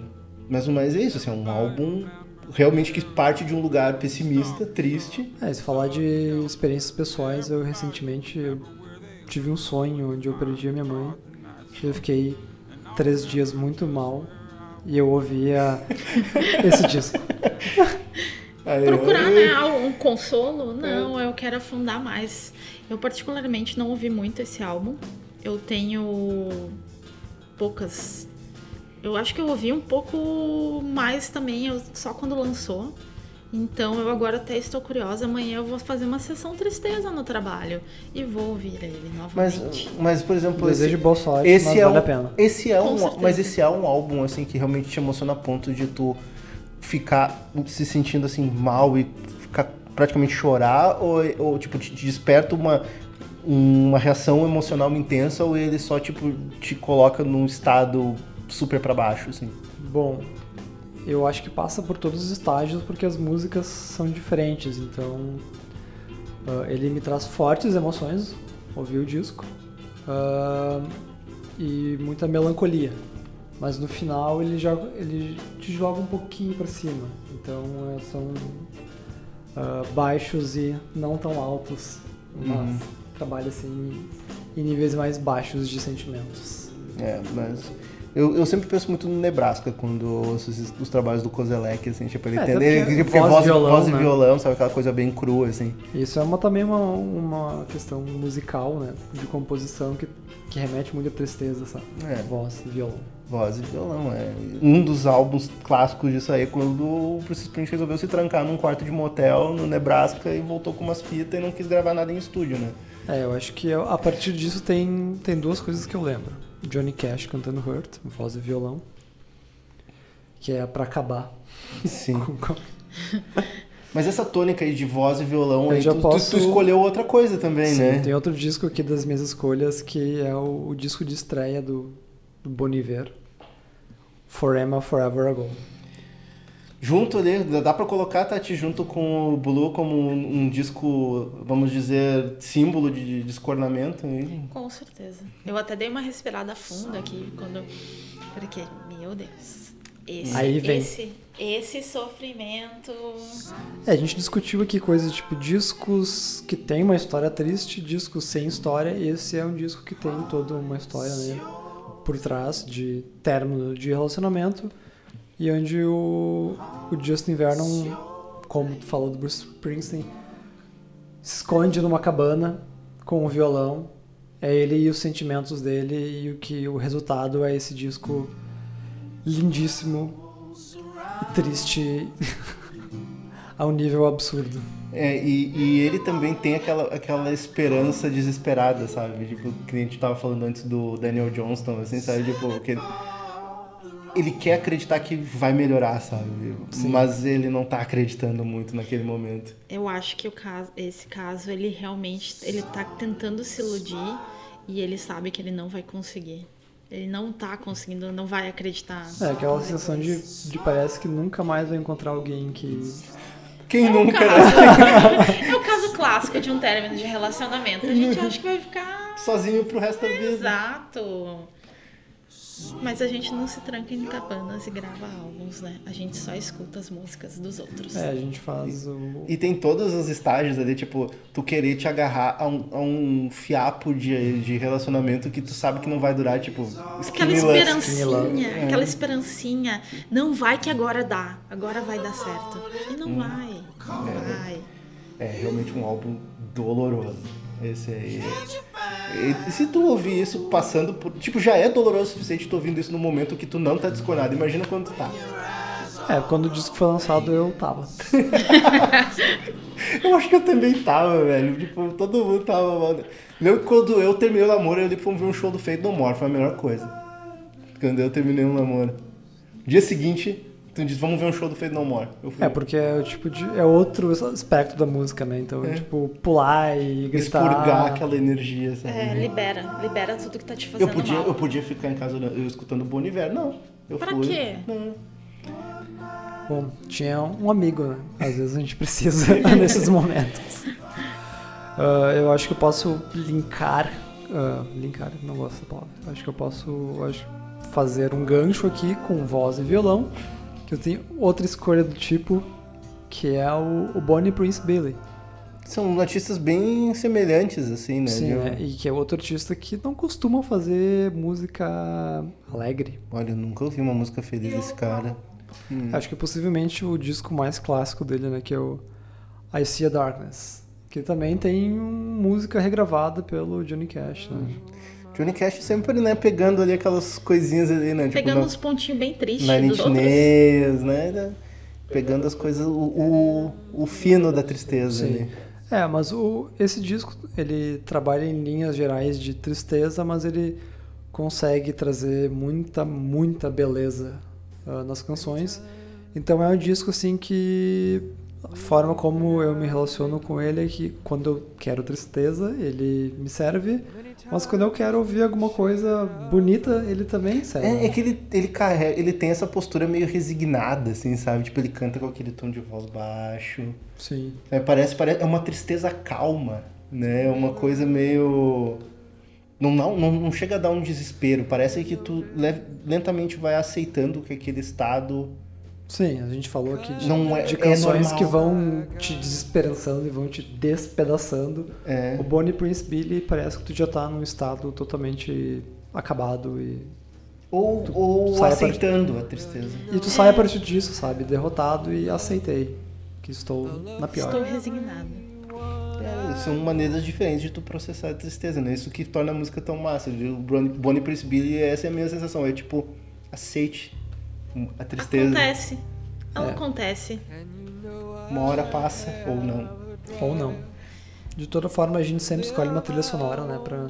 mas o mais é isso, assim, é um álbum realmente que parte de um lugar pessimista, triste. É, se falar de experiências pessoais, eu recentemente eu tive um sonho onde eu perdi a minha mãe. Eu fiquei três dias muito mal e eu ouvia *laughs* esse disco. Aí, Procurar, né, um consolo? Não, eu quero afundar mais. Eu particularmente não ouvi muito esse álbum. Eu tenho poucas. Eu acho que eu ouvi um pouco mais também, eu- só quando lançou. Então eu agora até estou curiosa. Amanhã eu vou fazer uma sessão tristeza no trabalho e vou ouvir ele Mas, novamente. mas, por exemplo, esse, Desejo boa sorte, esse mas é vale um, a pena. Esse é Com um, certeza. mas esse é um álbum assim que realmente te emociona a ponto de tu ficar se sentindo assim mal e ficar praticamente chorar ou, ou tipo te, te desperta uma uma reação emocional intensa ou ele só tipo te coloca num estado super pra baixo assim. Bom, eu acho que passa por todos os estágios porque as músicas são diferentes, então ah, ele me traz fortes emoções, ouvir o disco, ah, e muita melancolia. Mas no final ele joga, ele te joga um pouquinho pra cima, então é, são ah, baixos e não tão altos, mas Uhum. trabalha assim em níveis mais baixos de sentimentos. É, mas eu, eu sempre penso muito no Nebraska quando ouço esses- os trabalhos do Kozelek, assim, tipo, ele É, tem ele, tipo, voz, voz, violão, voz e né? violão, sabe aquela coisa bem crua assim. Isso é uma, também uma, uma questão musical, né? De composição que, que remete muito à tristeza, sabe? É. Voz, violão. Voz e violão, é. Um dos álbuns clássicos disso aí, é quando o Bruce Springsteen resolveu se trancar num quarto de motel no Nebraska e voltou com umas fitas e não quis gravar nada em estúdio, né? É, eu acho que a partir disso tem, tem duas coisas que eu lembro. Johnny Cash cantando Hurt, voz e violão. Que é pra acabar Sim. *laughs* Mas essa tônica aí de voz e violão, aí já tu, tu- posso- tu escolheu outra coisa também, Sim, né? tem outro disco aqui das minhas escolhas que é o, o disco de estreia do, do Bon Iver. For Emma Forever Ago. Junto ali, dá pra colocar, Tati, junto com o Blue como um, um disco, vamos dizer, símbolo de descornamento. aí. Com certeza. Eu até dei uma respirada funda aqui quando. Porque, meu Deus. Esse, Aí vem. esse, esse sofrimento. É, a gente discutiu aqui coisas tipo discos que tem uma história triste, discos sem história, esse é um disco que tem toda uma história né, por trás de término de relacionamento e onde o, o Justin Vernon, como tu falou do Bruce Springsteen, se esconde numa cabana com o violão, é ele e os sentimentos dele e o que o resultado é esse disco lindíssimo e triste *laughs* a um nível absurdo. É, e, e ele também tem aquela, aquela esperança desesperada, sabe? Tipo, que a gente tava falando antes do Daniel Johnston, assim, sabe? Tipo, que ele quer acreditar que vai melhorar, sabe? Mas ele não tá acreditando muito naquele momento. Eu acho que o caso, esse caso, ele realmente ele tá tentando se iludir e ele sabe que ele não vai conseguir. Ele não tá conseguindo, não vai acreditar. É aquela sensação de, de parece que nunca mais vai encontrar alguém que. Quem É nunca, caso, né? *laughs* é o caso clássico de um término de relacionamento. A gente acha que vai ficar Sozinho pro resto da vida. exato. Mas a gente não se tranca em cabanas e grava álbuns, né? A gente só escuta as músicas dos outros. É, a gente faz o. E tem todos os estágios ali, tipo, tu querer te agarrar a um, a um fiapo de, de relacionamento que tu sabe que não vai durar, tipo, Aquela esperancinha, É. aquela esperancinha. Não vai que agora dá, agora vai dar certo. E não vai, não vai. É realmente um álbum doloroso. Esse aí. E se tu ouvir isso passando por. Tipo, já é doloroso o suficiente tu ouvindo isso no momento que tu não tá desconado. Imagina quando tu tá. É, quando o disco foi lançado eu tava. *laughs* Eu acho que eu também tava, velho. Tipo, todo mundo tava. que quando eu terminei o namoro, eu li pra ver um show do Fade No More. Foi a melhor coisa. Quando eu terminei o namoro. Dia seguinte, tu disse, vamos ver um show do Fade No More. Eu fui É, porque é o tipo de. É outro aspecto da música, né? Então, É. tipo, pular e gritar. expurgar aquela energia, sabe? É, libera, libera tudo que tá te fazendo eu, podia, mal. eu podia ficar em casa eu escutando Bon Iver. Não. Eu Pra fui. quê? Não. Bom, tinha um amigo, né? Às vezes a gente precisa *laughs* nesses momentos. Ah, eu acho que eu posso linkar. ah, linkar, não gosto dessa palavra. Acho que eu posso acho, fazer um gancho aqui com voz e violão. Que eu tenho outra escolha do tipo, que é o, o Bonnie Prince Billy. São artistas bem semelhantes, assim, né? Sim, né? E que é outro artista que não costuma fazer música alegre. Olha, eu nunca ouvi uma música feliz desse cara. Hum. Acho que possivelmente o disco mais clássico dele, né? Que é o I See a Darkness. Que também tem música regravada pelo Johnny Cash, né? Johnny Cash sempre, né, pegando ali aquelas coisinhas ali, né? Pegando na, uns pontinhos bem tristes outros. Nails, né? Pegando as coisas, o, o, o fino da tristeza Sim. ali. É, mas o, esse disco, ele trabalha em linhas gerais de tristeza, mas ele consegue trazer muita, muita beleza ah, nas canções. Então é um disco assim que a forma como eu me relaciono com ele é que quando eu quero tristeza, ele me serve, mas quando eu quero ouvir alguma coisa bonita, ele também serve. É, é que ele, ele carrega, ele tem essa postura meio resignada, assim, sabe? Tipo, ele canta com aquele tom de voz baixo. Sim. É, parece, parece, é uma tristeza calma, né? É uma coisa meio. Não, não, não, chega a dar um desespero. Parece que tu le- lentamente vai aceitando que aquele estado. Sim, a gente falou aqui de, Não é- de é canções normal. que vão te desesperançando e vão te despedaçando. É. O Bonnie Prince Billy parece que tu já tá num estado totalmente acabado e, Ou, ou sai a partir- aceitando a tristeza. e tu sai a partir disso, sabe? Derrotado e aceitei que estou na pior. Estou resignada. É, são maneiras diferentes de tu processar a tristeza, né? Isso que torna a música tão massa. O Bonnie, Bonnie Prince Billy, essa é a minha sensação. É tipo, aceite a tristeza. Acontece. Ela É. acontece. Uma hora passa ou não. Ou não. De toda forma, a gente sempre escolhe uma trilha sonora, né, pra,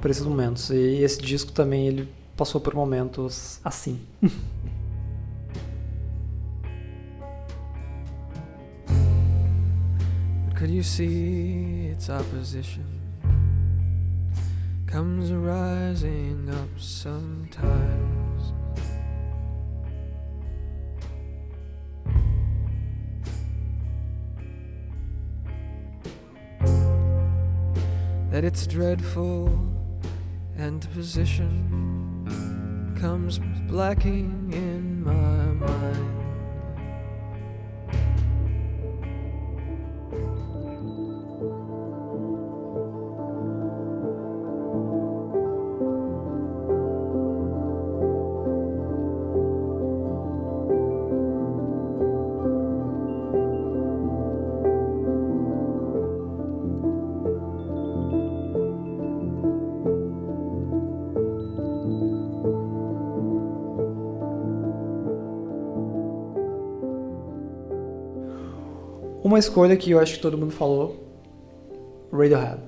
pra esses momentos. E esse disco também, ele passou por momentos assim. *laughs* Could you see its opposition comes rising up sometimes? That it's dreadful and the position comes blacking in my mind. Escolha que eu acho que todo mundo falou, Radiohead.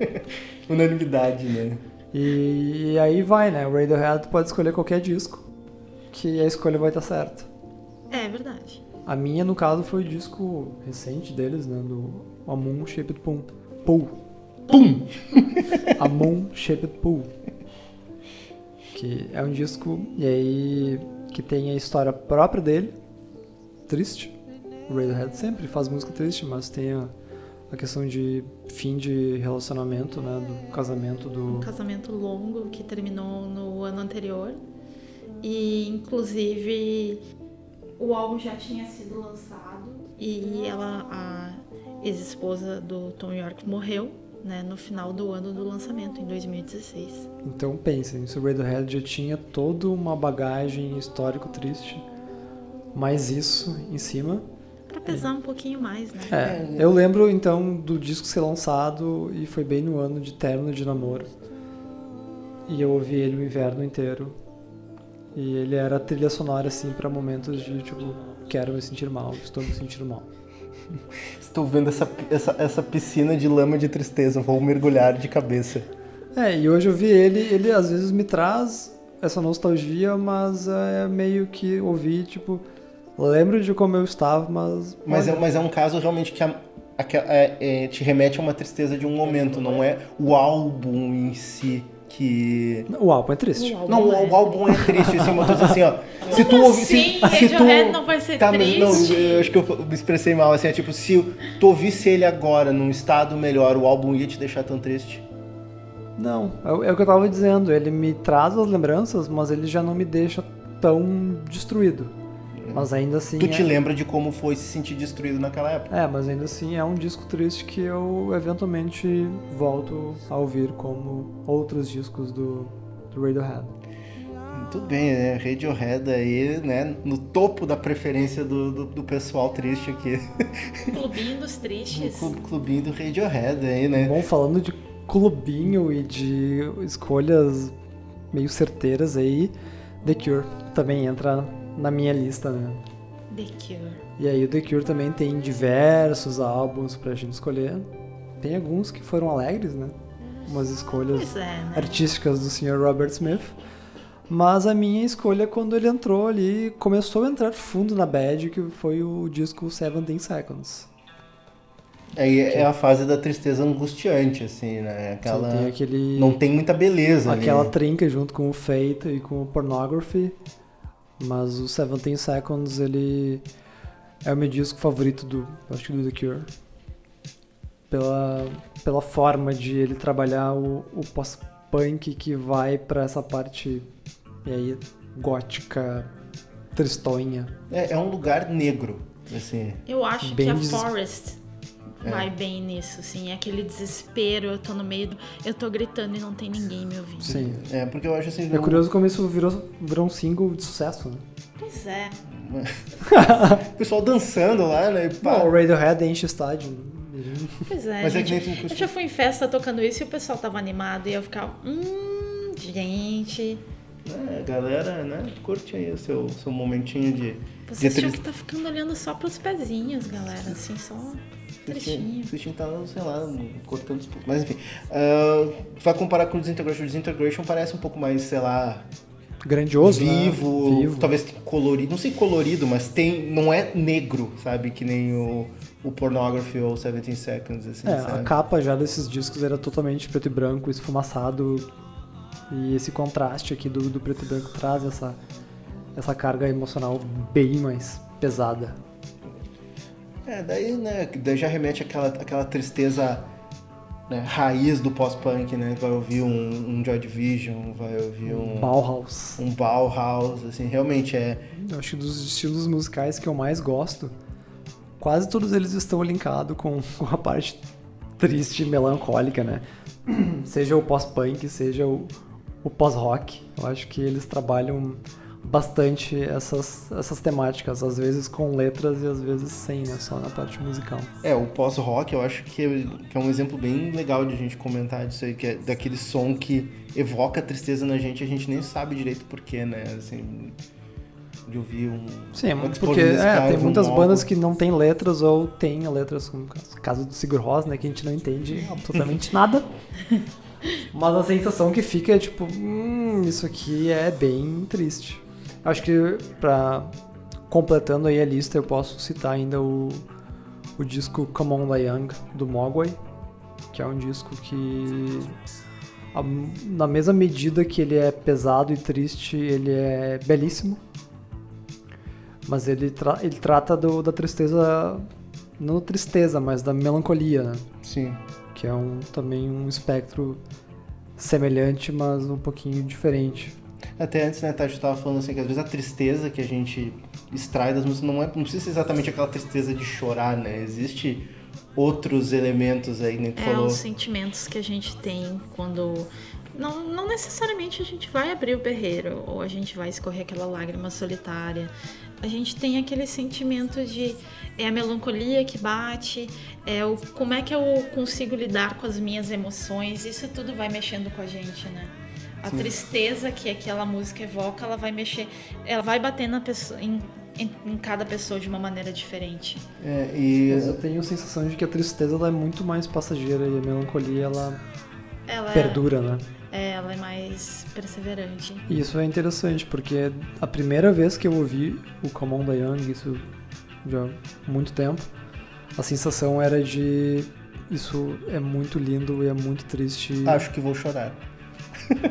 *laughs* Unanimidade, né? E, aí vai, né? O Radiohead pode escolher qualquer disco, que a escolha vai estar certa. É verdade. A minha, no caso, foi o disco recente deles, né? Do A Moon Shaped Pool. Pool. Pum! *laughs* A Moon Shaped Pool. Que é um disco, e aí, que tem a história própria dele, triste. O Radiohead sempre faz música triste, mas tem a, a questão de fim de relacionamento, né? Do casamento do... Um casamento longo que terminou no ano anterior. E inclusive o álbum já tinha sido lançado e ela, a ex-esposa do Tom York, morreu né, no final do ano do lançamento, em 2016. Então pensem, se o Radiohead já tinha toda uma bagagem histórico triste, mais isso em cima. Pra pesar um pouquinho mais, né? É, eu lembro então do disco ser lançado e foi bem no ano de término de namoro. E eu ouvi ele o inverno inteiro. E ele era trilha sonora assim pra momentos de tipo, quero me sentir mal, estou me sentindo mal. *laughs* Estou vendo essa, essa, essa piscina de lama de tristeza. Vou mergulhar de cabeça. É, e hoje eu vi ele, ele às vezes me traz essa nostalgia, mas é meio que ouvir, tipo, lembro de como eu estava, mas. Mas é, mas é um caso realmente que a- aque- é- é, te remete a uma tristeza de um momento, não é o álbum em si que O álbum é triste. O álbum Não, é o, álbum é triste, assim, mas eu tô dizendo assim, ó. *laughs* Se tu Como ouvir. assim? Se, se tu. Não vai ser tá, mas não, triste? eu acho que eu me expressei mal, assim, é tipo, se tu ouvisse ele agora num estado melhor, o álbum ia te deixar tão triste. Não, é, o- é o que eu tava dizendo. Ele me traz as lembranças, mas ele já não me deixa tão destruído. Mas ainda assim. tu é... te lembra de como foi se sentir destruído naquela época. É, mas ainda assim é um disco triste que eu eventualmente volto a ouvir como outros discos do, do Radiohead. Tudo bem, né? Radiohead aí, né? No topo da preferência do, do, do pessoal triste aqui. *laughs* Clubinho dos tristes. clu- clubinho do Radiohead aí, né? Bom, falando de clubinho e de escolhas meio certeiras aí, The Cure também entra na minha lista, né? The Cure. E aí o The Cure também tem diversos álbuns pra gente escolher. Tem alguns que foram alegres, né? Umas escolhas Pois é, né? artísticas do Sr. Robert Smith. Mas a minha escolha é quando ele entrou ali, começou a entrar fundo na bad, que foi o disco 17 Seconds. Aí é a fase da tristeza angustiante, assim, né? Aquela. Tem aquele, Não tem muita beleza aquela ali. trinca junto com o Fate e com o Pornography. Mas o 17 Seconds, ele é o meu disco favorito do, acho que do The Cure. Pela, pela forma de ele trabalhar o, o pós-punk que vai pra essa parte e aí, gótica, tristonha. É, é um lugar negro, assim. Eu acho Bem que a des- Forest vai bem nisso, assim. É aquele desespero, eu tô no meio do... Eu tô gritando e não tem ninguém me ouvindo. Sim. É, porque eu acho assim. É curioso como isso virou, virou um single de sucesso, né? Pois é. O *laughs* pessoal dançando lá, né? Pá. Bom, o Radiohead enche estádio. Pois é, Mas é que gente. nem tu- Eu já fui em festa tocando isso e o pessoal tava animado e eu ficava... Hum, gente... É, galera, né? Curte aí o seu, seu momentinho de. Vocês de que tá ficando olhando só pros pezinhos, galera. Assim, só tinham que estar, sei lá, cortando os poucos. Mas enfim. ah, vai comparar com o Disintegration. O Disintegration parece um pouco mais, sei lá, Grandioso, né? vivo, Vivo. talvez colorido. Não sei colorido, mas tem. Não é negro, sabe? Que nem o, o Pornography ou 17 Seconds, assim, É, a sabe? capa já desses discos era totalmente preto e branco, esfumaçado. E esse contraste aqui do, do preto e branco traz essa, essa carga emocional bem mais pesada. É, daí, né, daí já remete àquela, àquela tristeza né, raiz do pós-punk, né? Vai ouvir um, um Joy Division, vai ouvir um, Bauhaus. um Bauhaus, assim, realmente é. Eu acho que dos estilos musicais que eu mais gosto, quase todos eles estão linkados com, *laughs* com a parte triste e melancólica, né? Seja o pós-punk, seja o, o pós-rock. Eu acho que eles trabalham bastante essas, essas temáticas, às vezes com letras e às vezes sem, né? Só na parte musical. É, o pós-rock eu acho que é, que é um exemplo bem legal de a gente comentar disso aí, que é daquele som que evoca tristeza na gente a gente nem sabe direito porquê, né? Assim, de ouvir um. Sim, um porque é, tem um muitas álbum. bandas que não tem letras ou tem letras, como o caso do Sigur Rós, né, que a gente não entende *laughs* absolutamente nada. Mas a sensação que fica é tipo, hum, isso aqui é bem triste. Acho que pra completando aí a lista eu posso citar ainda o, o disco Come On The Young do Mogwai, que é um disco que a- na mesma medida que ele é pesado e triste, ele é belíssimo. Mas ele, tra- ele trata do- da tristeza, não tristeza, mas da melancolia, né? Sim. Que é um, também um espectro semelhante, mas um pouquinho diferente. Até antes, né, Tati, tava falando assim, que às vezes a tristeza que a gente extrai das músicas não, é, não precisa ser exatamente aquela tristeza de chorar, né? Existe outros elementos aí, né, que É, falou. os sentimentos que a gente tem quando. Não, não necessariamente a gente vai abrir o berreiro ou a gente vai escorrer aquela lágrima solitária. A gente tem aquele sentimento de. É a melancolia que bate, é o como é que eu consigo lidar com as minhas emoções. Isso tudo vai mexendo com a gente, né? A tristeza que aquela música evoca, ela vai mexer. Ela vai bater na pessoa, em, em, em cada pessoa de uma maneira diferente. É, e Mas eu tenho a sensação de que a tristeza ela é muito mais passageira e a melancolia ela Ela é, perdura, né? é, ela é mais perseverante. E isso é interessante, porque a primeira vez que eu ouvi o Come On The Young, isso já há muito tempo, a sensação era de isso é muito lindo e é muito triste. acho que vou chorar.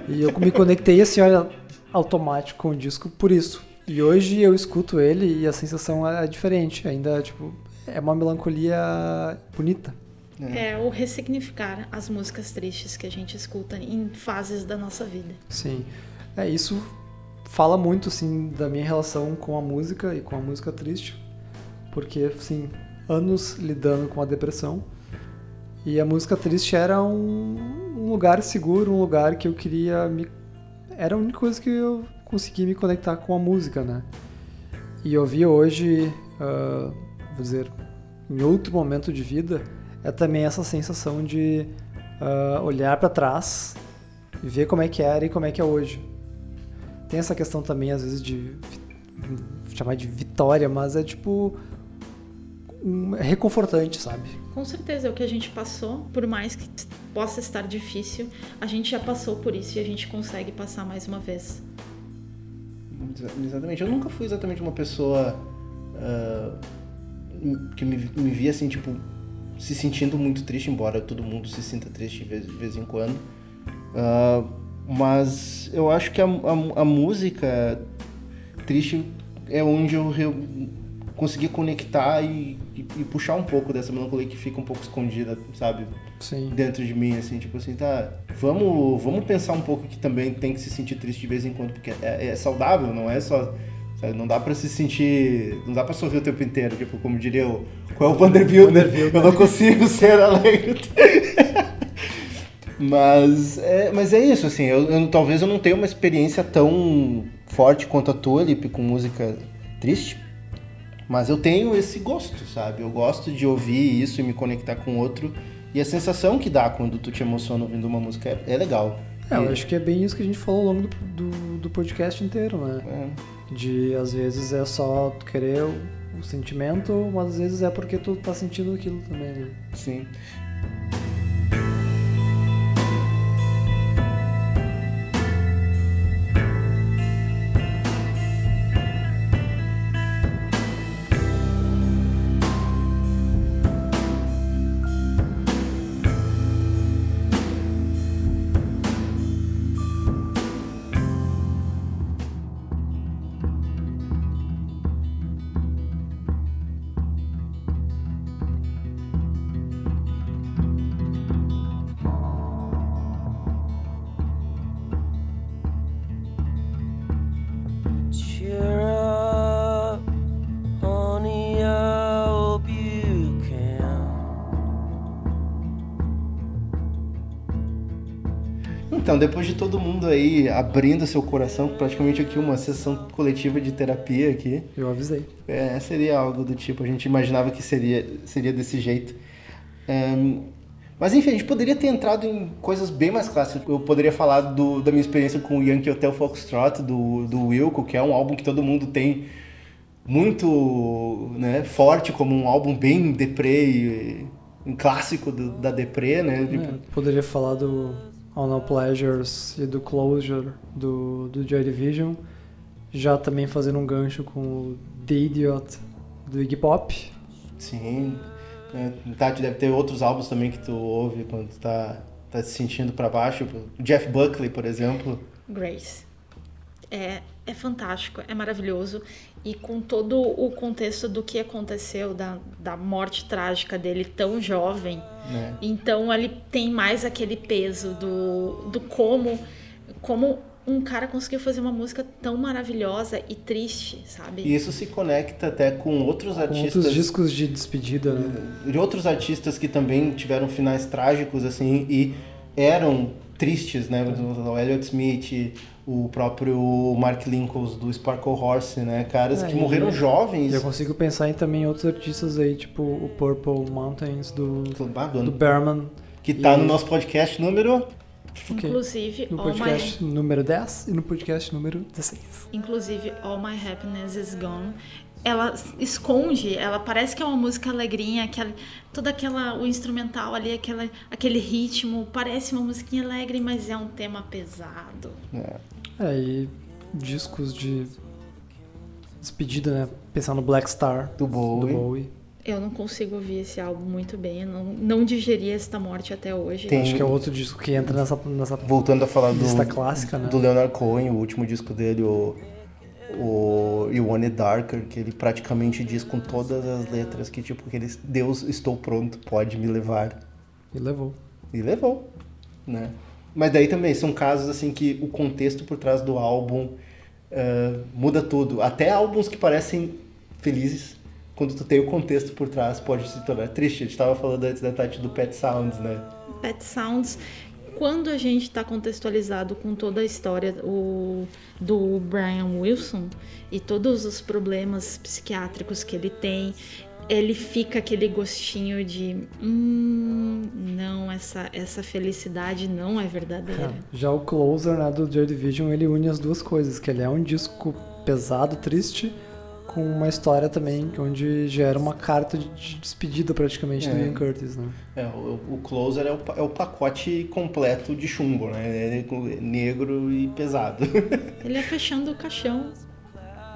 E eu me conectei assim, olha, automático com o disco por isso. E hoje eu escuto ele e a sensação é diferente. Ainda, tipo, é uma melancolia bonita. É o ressignificar as músicas tristes que a gente escuta em fases da nossa vida. Sim. É, isso fala muito, assim, da minha relação com a música e com a música triste. Porque, assim, anos lidando com a depressão. E a música triste era um, um lugar seguro, um lugar que eu queria me. Era a única coisa que eu consegui me conectar com a música, né? E ouvir hoje, ah, vou dizer, em outro momento de vida, é também essa sensação de ah, olhar para trás e ver como é que era e como é que é hoje. Tem essa questão também, às vezes, de vi- chamar de vitória, mas é tipo. um- é reconfortante, sabe? Com certeza, é o que a gente passou, por mais que possa estar difícil, a gente já passou por isso e a gente consegue passar mais uma vez. Exa- Exatamente. Eu nunca fui exatamente uma pessoa ah, que me, me via assim, tipo, se sentindo muito triste, embora todo mundo se sinta triste de vez, de vez em quando. Ah, mas eu acho que a, a- a música triste é onde eu re- consegui conectar e, e- e puxar um pouco dessa melancolia que fica um pouco escondida, sabe? Sim. dentro de mim, assim, tipo assim, tá, vamos, vamos pensar um pouco que também tem que se sentir triste de vez em quando, porque é, é saudável, não é só, sabe, não dá pra se sentir, não dá pra sorrir o tempo inteiro, tipo, como diria o, qual é o Vanderbilt, né? eu não consigo ser alegre. *laughs* mas, é, mas é isso, assim, eu, eu- talvez eu não tenha uma experiência tão forte quanto a tua, Lipe, com música triste, mas eu tenho esse gosto, sabe? Eu gosto de ouvir isso e me conectar com outro. E a sensação que dá quando tu te emociona ouvindo uma música é, é legal. É, eu acho que é bem isso que a gente falou ao longo do, do, do podcast inteiro, né? é, De às vezes é só tu querer o, o sentimento, mas às vezes é porque tu tá sentindo aquilo também, né? sim. Depois de todo mundo aí abrindo seu coração, praticamente aqui uma sessão coletiva de terapia aqui, Eu avisei. é, seria algo do tipo, a gente imaginava que seria, seria desse jeito. Ahn, mas enfim, a gente poderia ter entrado em coisas bem mais clássicas. Eu poderia falar do- da minha experiência com o Yankee Hotel Foxtrot, do, do Wilco, que é um álbum que todo mundo tem muito né, forte como um álbum bem deprê, um clássico do- da deprê, né? É, poderia falar do All No Pleasures e do Closure do, do Joy Division. Já também fazendo um gancho com o The Idiot do Iggy Pop. Sim. Né? Tati, deve ter outros álbuns também que tu ouve quando tu tá, tá se sentindo pra baixo. O Jeff Buckley, por exemplo. Grace. É, é fantástico, é maravilhoso. E com todo o contexto do que aconteceu, da, da morte trágica dele tão jovem, Né? então ele tem mais aquele peso do, do como, como um cara conseguiu fazer uma música tão maravilhosa e triste, sabe? E isso se conecta até com outros Com artistas. outros discos de despedida, né? de outros artistas que também tiveram finais trágicos, assim, e eram tristes, né? O Elliott Smith, o próprio Mark Lincoln do Sparkle Horse, né? Caras É, que e- morreram jovens. E eu consigo pensar em também outros artistas aí, tipo o Purple Mountains do, Ah, do do Berman. Que tá e- no nosso podcast número. Ok. Inclusive, No All My podcast número 10 e no podcast número 16. Inclusive, All My Happiness Is Gone. Ela esconde, ela parece que é uma música alegrinha, aquela, toda aquela, o instrumental ali, aquela, aquele ritmo, parece uma musiquinha alegre, mas é um tema pesado. É, É, e discos de despedida, né? Pensar no Black Star do Bowie. do Bowie. Eu não consigo ouvir esse álbum muito bem. Eu não, não digeri esta morte até hoje. Tem- Acho que é outro disco que entra nessa, nessa Voltando a falar do, lista clássica, né? do Leonard Cohen, o último disco dele, o, o You Want It Darker, que ele praticamente diz com todas as letras que tipo, que ele, Deus, estou pronto, pode me levar. E levou. E levou, né? Mas daí também são casos assim que o contexto por trás do álbum ah, muda tudo. Até álbuns que parecem felizes, quando tu tem o contexto por trás, pode se tornar triste. A gente tava falando antes da Tati do Pet Sounds, né? Pet Sounds, quando a gente está contextualizado com toda a história o, do Brian Wilson e todos os problemas psiquiátricos que ele tem, ele fica aquele gostinho de hum, não, essa, essa felicidade não é verdadeira. Já o Closer, né, do Joy Division, ele une as duas coisas, que ele é um disco pesado, triste, com uma história também onde gera uma carta de- de despedida praticamente do É. Ian Curtis, né? É, o, o Closer é o, é o pacote completo de chumbo, né? É negro e pesado. *laughs* Ele é fechando o caixão,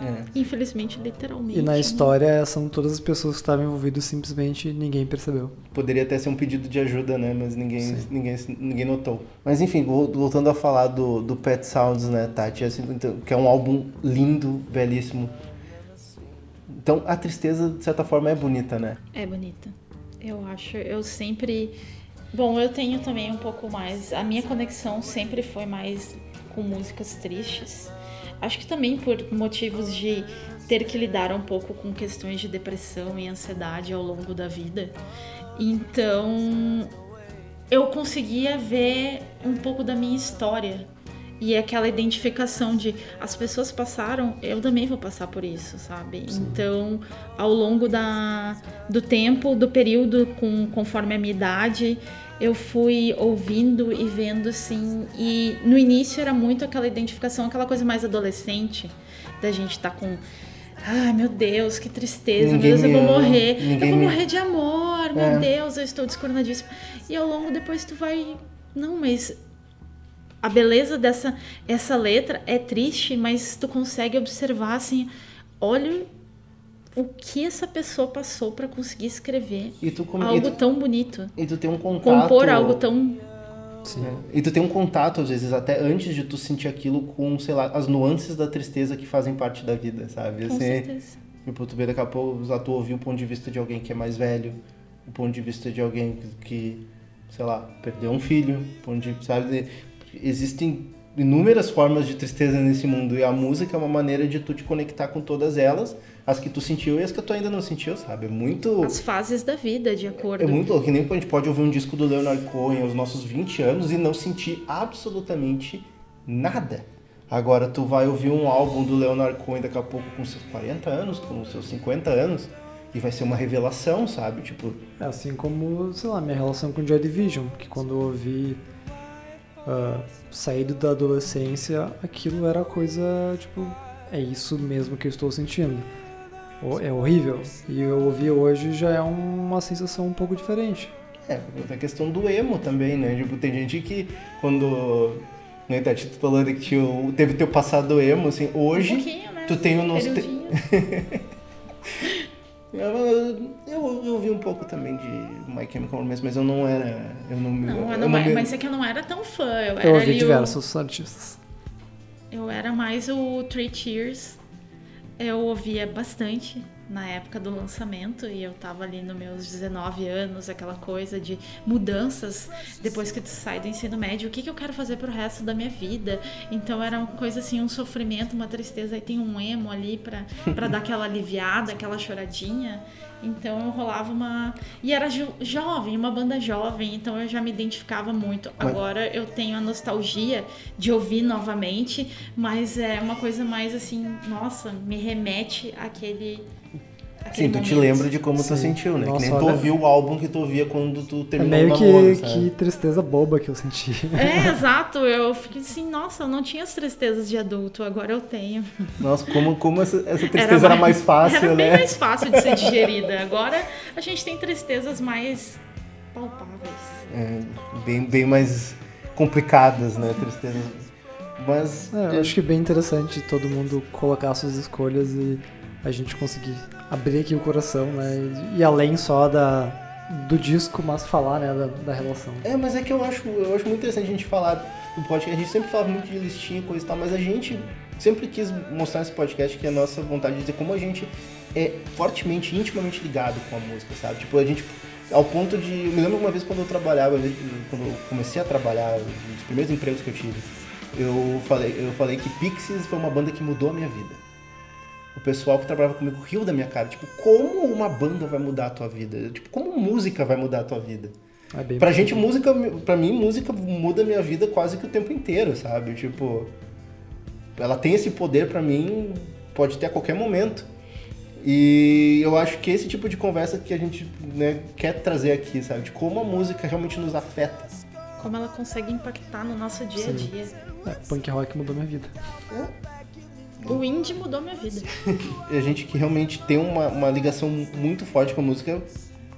É. infelizmente, literalmente. E na né? história são todas as pessoas que estavam envolvidas simplesmente ninguém percebeu. Poderia até ser um pedido de ajuda, né? Mas ninguém, ninguém, ninguém notou. Mas enfim, vol- voltando a falar do, do Pet Sounds, né, Tati? Assim, então, que é um álbum lindo, belíssimo. Então a tristeza, de certa forma, é bonita, né? É bonita. Eu acho, eu sempre. Bom, eu tenho também um pouco mais. A minha conexão sempre foi mais com músicas tristes. Acho que também por motivos de ter que lidar um pouco com questões de depressão e ansiedade ao longo da vida. Então, eu conseguia ver um pouco da minha história e aquela identificação de as pessoas passaram, eu também vou passar por isso, sabe? Então, ao longo da, do tempo, do período, com, conforme a minha idade, eu fui ouvindo e vendo assim. E no início era muito aquela identificação, aquela coisa mais adolescente, da gente estar com. Ai meu Deus, que tristeza, Ninguém meu Deus, eu vou morrer. eu vou me- morrer de amor, meu É. Deus, eu estou descoronadíssima. E ao longo depois tu vai. Não, mas a beleza dessa essa letra é triste, mas tu consegue observar assim, olha o que essa pessoa passou para conseguir escrever E e algo tu, tão bonito, e tu tem um contato. compor algo tão Sim. E tu tem um contato, às vezes, até antes de tu sentir aquilo com, sei lá, as nuances da tristeza que fazem parte da vida, sabe? com Assim, certeza. Tipo, tu vê daqui a pouco, já tu ouvir o ponto de vista de alguém que é mais velho, o ponto de vista de alguém que, que, sei lá, perdeu um filho, o ponto de, sabe? Existem inúmeras formas de tristeza nesse mundo e a música é uma maneira de tu te conectar com todas elas, as que tu sentiu e as que tu ainda não sentiu, sabe? É muito... As fases da vida, de acordo. É muito louco, que nem a gente pode ouvir um disco do Leonard Cohen aos nossos 20 anos e não sentir absolutamente nada. Agora tu vai ouvir um álbum do Leonard Cohen daqui a pouco com seus 40 anos, com seus 50 anos, e vai ser uma revelação, sabe? Tipo, É assim como, sei lá, minha relação com Joy Division, que quando eu ouvi ah, saído da adolescência, aquilo era coisa, tipo, é isso mesmo que eu estou sentindo. É horrível. E eu ouvi hoje já é uma sensação um pouco diferente. é, a questão do emo também, né? Tipo, tem gente que quando. Né, Tati, tu falando que teve teu passado emo, assim, hoje. um pouquinho, né? tu tem o nosso. *laughs* Eu, eu, eu ouvi um pouco também de My Chemical Romance, mas eu não era. Eu não, Não, eu não, me- mas é que eu não era tão fã. Eu, era Eu ouvi ali o- diversos artistas. Eu era mais o Three Cheers. Eu ouvia bastante na época do lançamento e eu tava ali nos meus 19 anos, aquela coisa de mudanças depois que tu sai do ensino médio, o que, que eu quero fazer pro resto da minha vida? Então era uma coisa assim, um sofrimento, uma tristeza, aí tem um emo ali pra, pra dar aquela aliviada, aquela choradinha. Então eu rolava uma. E era jo- jovem, uma banda jovem, então eu já me identificava muito. Agora eu tenho a nostalgia de ouvir novamente, mas é uma coisa mais assim, nossa, me remete àquele. Sim, tu te lembra de como tu Sim. sentiu, né? Nossa, que nem tu olha- ouviu o álbum que tu ouvia quando tu É terminou meio o namoro, que, que tristeza boba que eu senti. É, exato. Eu fiquei assim, nossa, eu não tinha as tristezas de adulto, agora eu tenho. Nossa, como, como essa, essa tristeza era mais, fácil, Era bem né? mais fácil de ser digerida. Agora a gente tem tristezas mais palpáveis. É, bem, bem mais complicadas, né? Tristezas. Mas. É, eu acho que é bem interessante todo mundo colocar suas escolhas e a gente conseguir abrir aqui o coração, né? E, e além só da, do disco, mas falar, né, da, da relação. É, mas é que eu acho, eu acho muito interessante a gente falar do podcast. A gente sempre fala muito de listinha e coisa e tal, mas a gente sempre quis mostrar nesse podcast que é a nossa vontade de dizer como a gente é fortemente, intimamente ligado com a música, sabe? Tipo, a gente. Ao ponto de. Eu me lembro uma vez quando eu trabalhava, quando eu comecei a trabalhar, um dos primeiros empregos que eu tive, eu falei, eu falei que Pixies foi uma banda que mudou a minha vida. O pessoal que trabalhava comigo riu da minha cara. Tipo, como uma banda vai mudar a tua vida? Tipo, como música vai mudar a tua vida? É bem Pra gente, música, pra mim, música muda a minha vida quase que o tempo inteiro, sabe? Tipo, ela tem esse poder pra mim, pode ter a qualquer momento. E eu acho que esse tipo de conversa que a gente né, quer trazer aqui, sabe? De como a música realmente nos afeta. Como ela consegue impactar no nosso dia a dia. É, punk rock mudou minha vida. O indie mudou minha vida. *laughs* E a gente que realmente tem uma, uma ligação muito forte com a música,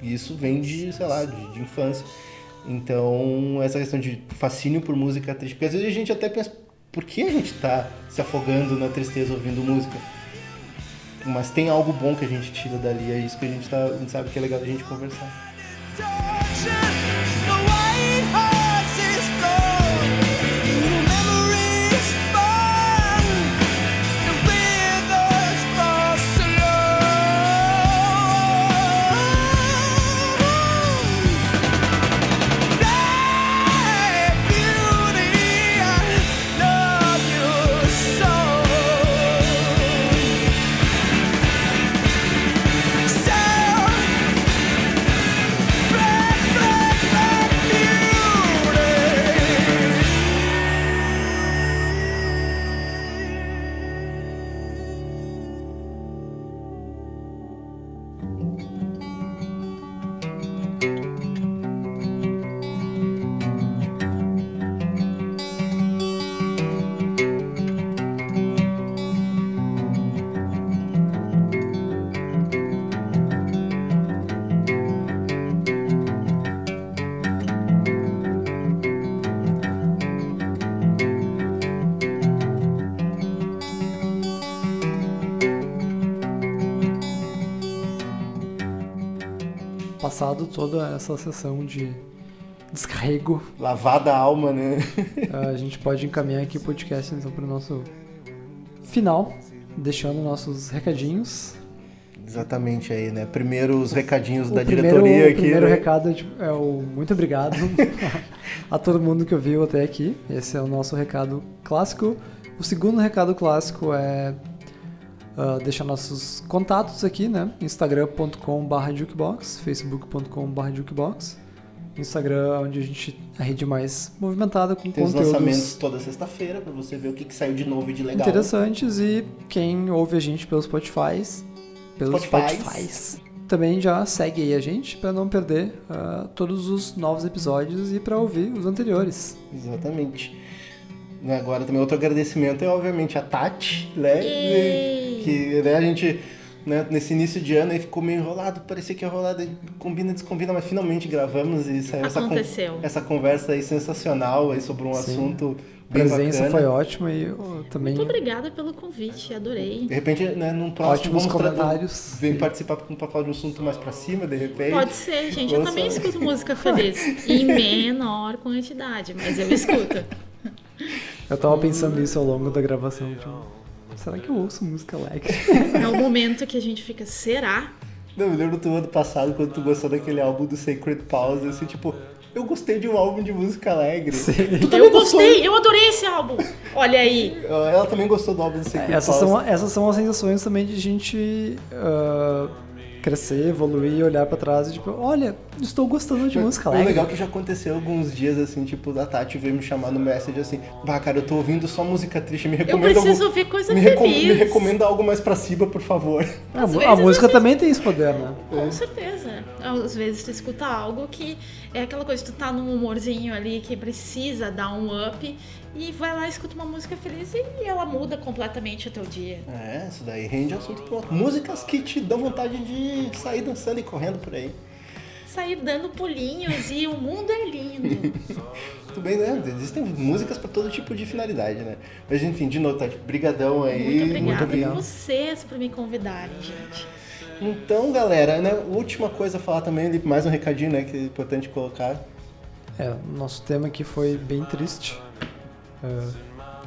e isso vem de, sei lá, de, de infância. Então, essa questão de fascínio por música triste, porque às vezes a gente até pensa, por que a gente tá se afogando na tristeza ouvindo música? Mas tem algo bom que a gente tira dali, é isso que a gente, tá, a gente sabe que é legal a gente conversar. Passado toda essa sessão de descarrego, Lavada a alma, né? *laughs* a gente pode encaminhar aqui o podcast então para o nosso final, deixando nossos recadinhos. Exatamente aí, né? Primeiro os recadinhos O da primeiro, diretoria o aqui. primeiro né? recado é, tipo, é o muito obrigado *laughs* a todo mundo que ouviu até aqui. Esse é o nosso recado clássico. O segundo recado clássico é ah, deixar nossos contatos aqui, né? instagram.com.br jukebox, facebook.com.br jukebox. Instagram, onde a gente a rede mais movimentada com Tem os lançamentos conteúdos toda sexta-feira pra você ver o que, que saiu de novo e de legal. interessantes e quem ouve a gente pelo Spotify, pelos Spotifys. Spotifys, também já segue aí a gente para não perder ah, todos os novos episódios e para ouvir os anteriores. Exatamente. Né, Agora também outro agradecimento é obviamente a Tati, né? Yay! Que né, a gente né, nesse início de ano aí ficou meio enrolado, parecia que ia rolar, combina, descombina, mas finalmente gravamos e saiu essa, con- essa conversa aí sensacional aí sobre um Sim. assunto A presença bacana. foi ótima e oh, também Muito obrigada pelo convite, adorei. De repente, né, num próximo ótimos vamos comentários. Vem participar pra falar de um assunto mais pra cima, de repente. Pode ser, gente. Eu também escuto música feliz. Em menor quantidade, mas eu escuto. *laughs* Eu tava pensando nisso ao longo da gravação. Tipo, será que eu ouço música alegre? É o momento que a gente fica, será? Não, eu lembro do ano passado, quando tu gostou daquele álbum do Sacred Pause, assim, tipo, eu gostei de um álbum de música alegre. Tu também Eu gostei, eu adorei esse álbum. Olha aí. Ela também gostou do álbum do Sacred Essas Pause. são, essas são as sensações também de gente ah, crescer, evoluir, olhar pra trás e tipo, olha, estou gostando de música O alegre. legal é que já aconteceu alguns dias, assim, tipo, da Tati veio me chamar no message assim, bah, cara, eu tô ouvindo só música triste, me Eu recomenda preciso algum... ouvir coisa me, recom- feliz. me recomenda algo mais pra cima, por favor. A, mu- a vezes música também tem esse poder, né? Com certeza. Às vezes tu escuta algo que é aquela coisa, tu tá num humorzinho ali que precisa dar um up e vai lá e escuta uma música feliz e ela muda completamente o teu dia. É, isso daí rende assunto pro outro. Músicas que te dão vontade de sair dançando e correndo por aí. Sair dando pulinhos e o mundo é lindo. *laughs* Tudo bem, né? Existem músicas pra todo tipo de finalidade, né? Mas enfim, de novo, Tati, brigadão aí. Muito obrigada obrigado. a vocês por me convidarem, gente. Então, galera, né, última coisa a falar também, mais um recadinho, né, que é importante colocar. É, nosso tema aqui foi bem triste. É,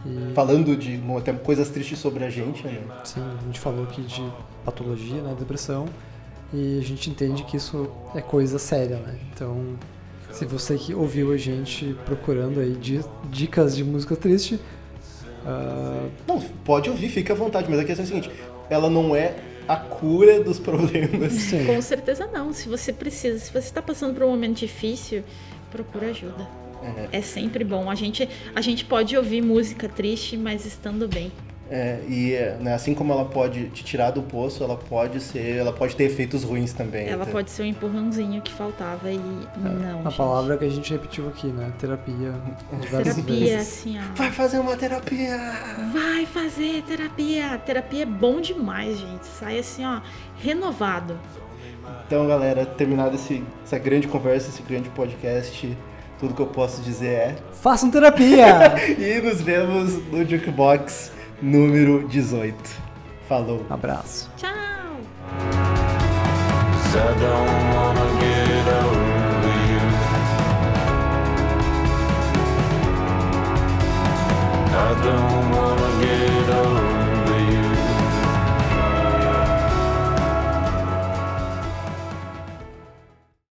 e Falando de até coisas tristes sobre a gente, né? sim, a gente falou aqui de patologia, né, depressão, e a gente entende que isso é coisa séria, né? Então, se você que ouviu a gente procurando aí di- dicas de música triste, ah, Não, pode ouvir, fica à vontade, mas a questão é a seguinte, ela não é a cura dos *laughs* problemas. sim, Com certeza não. Se você precisa, se você está passando por um momento difícil, procura ajuda. É sempre bom. A gente, a gente pode ouvir música triste, mas estando bem. É, e é, né, assim como ela pode te tirar do poço, ela pode ser, ela pode ter efeitos ruins também. Ela pode ser o empurrãozinho que faltava e não. a gente. palavra que a gente repetiu aqui, né? Terapia Terapia, vezes. assim, ó. Vai fazer uma terapia! Vai fazer terapia. Terapia é bom demais, gente. Sai assim, ó, renovado. Então, galera, terminado esse, essa grande conversa, esse grande podcast, tudo que eu posso dizer é. Façam terapia! *laughs* E nos vemos no Jukebox número 18. Falou! Abraço. Tchau! I don't wanna get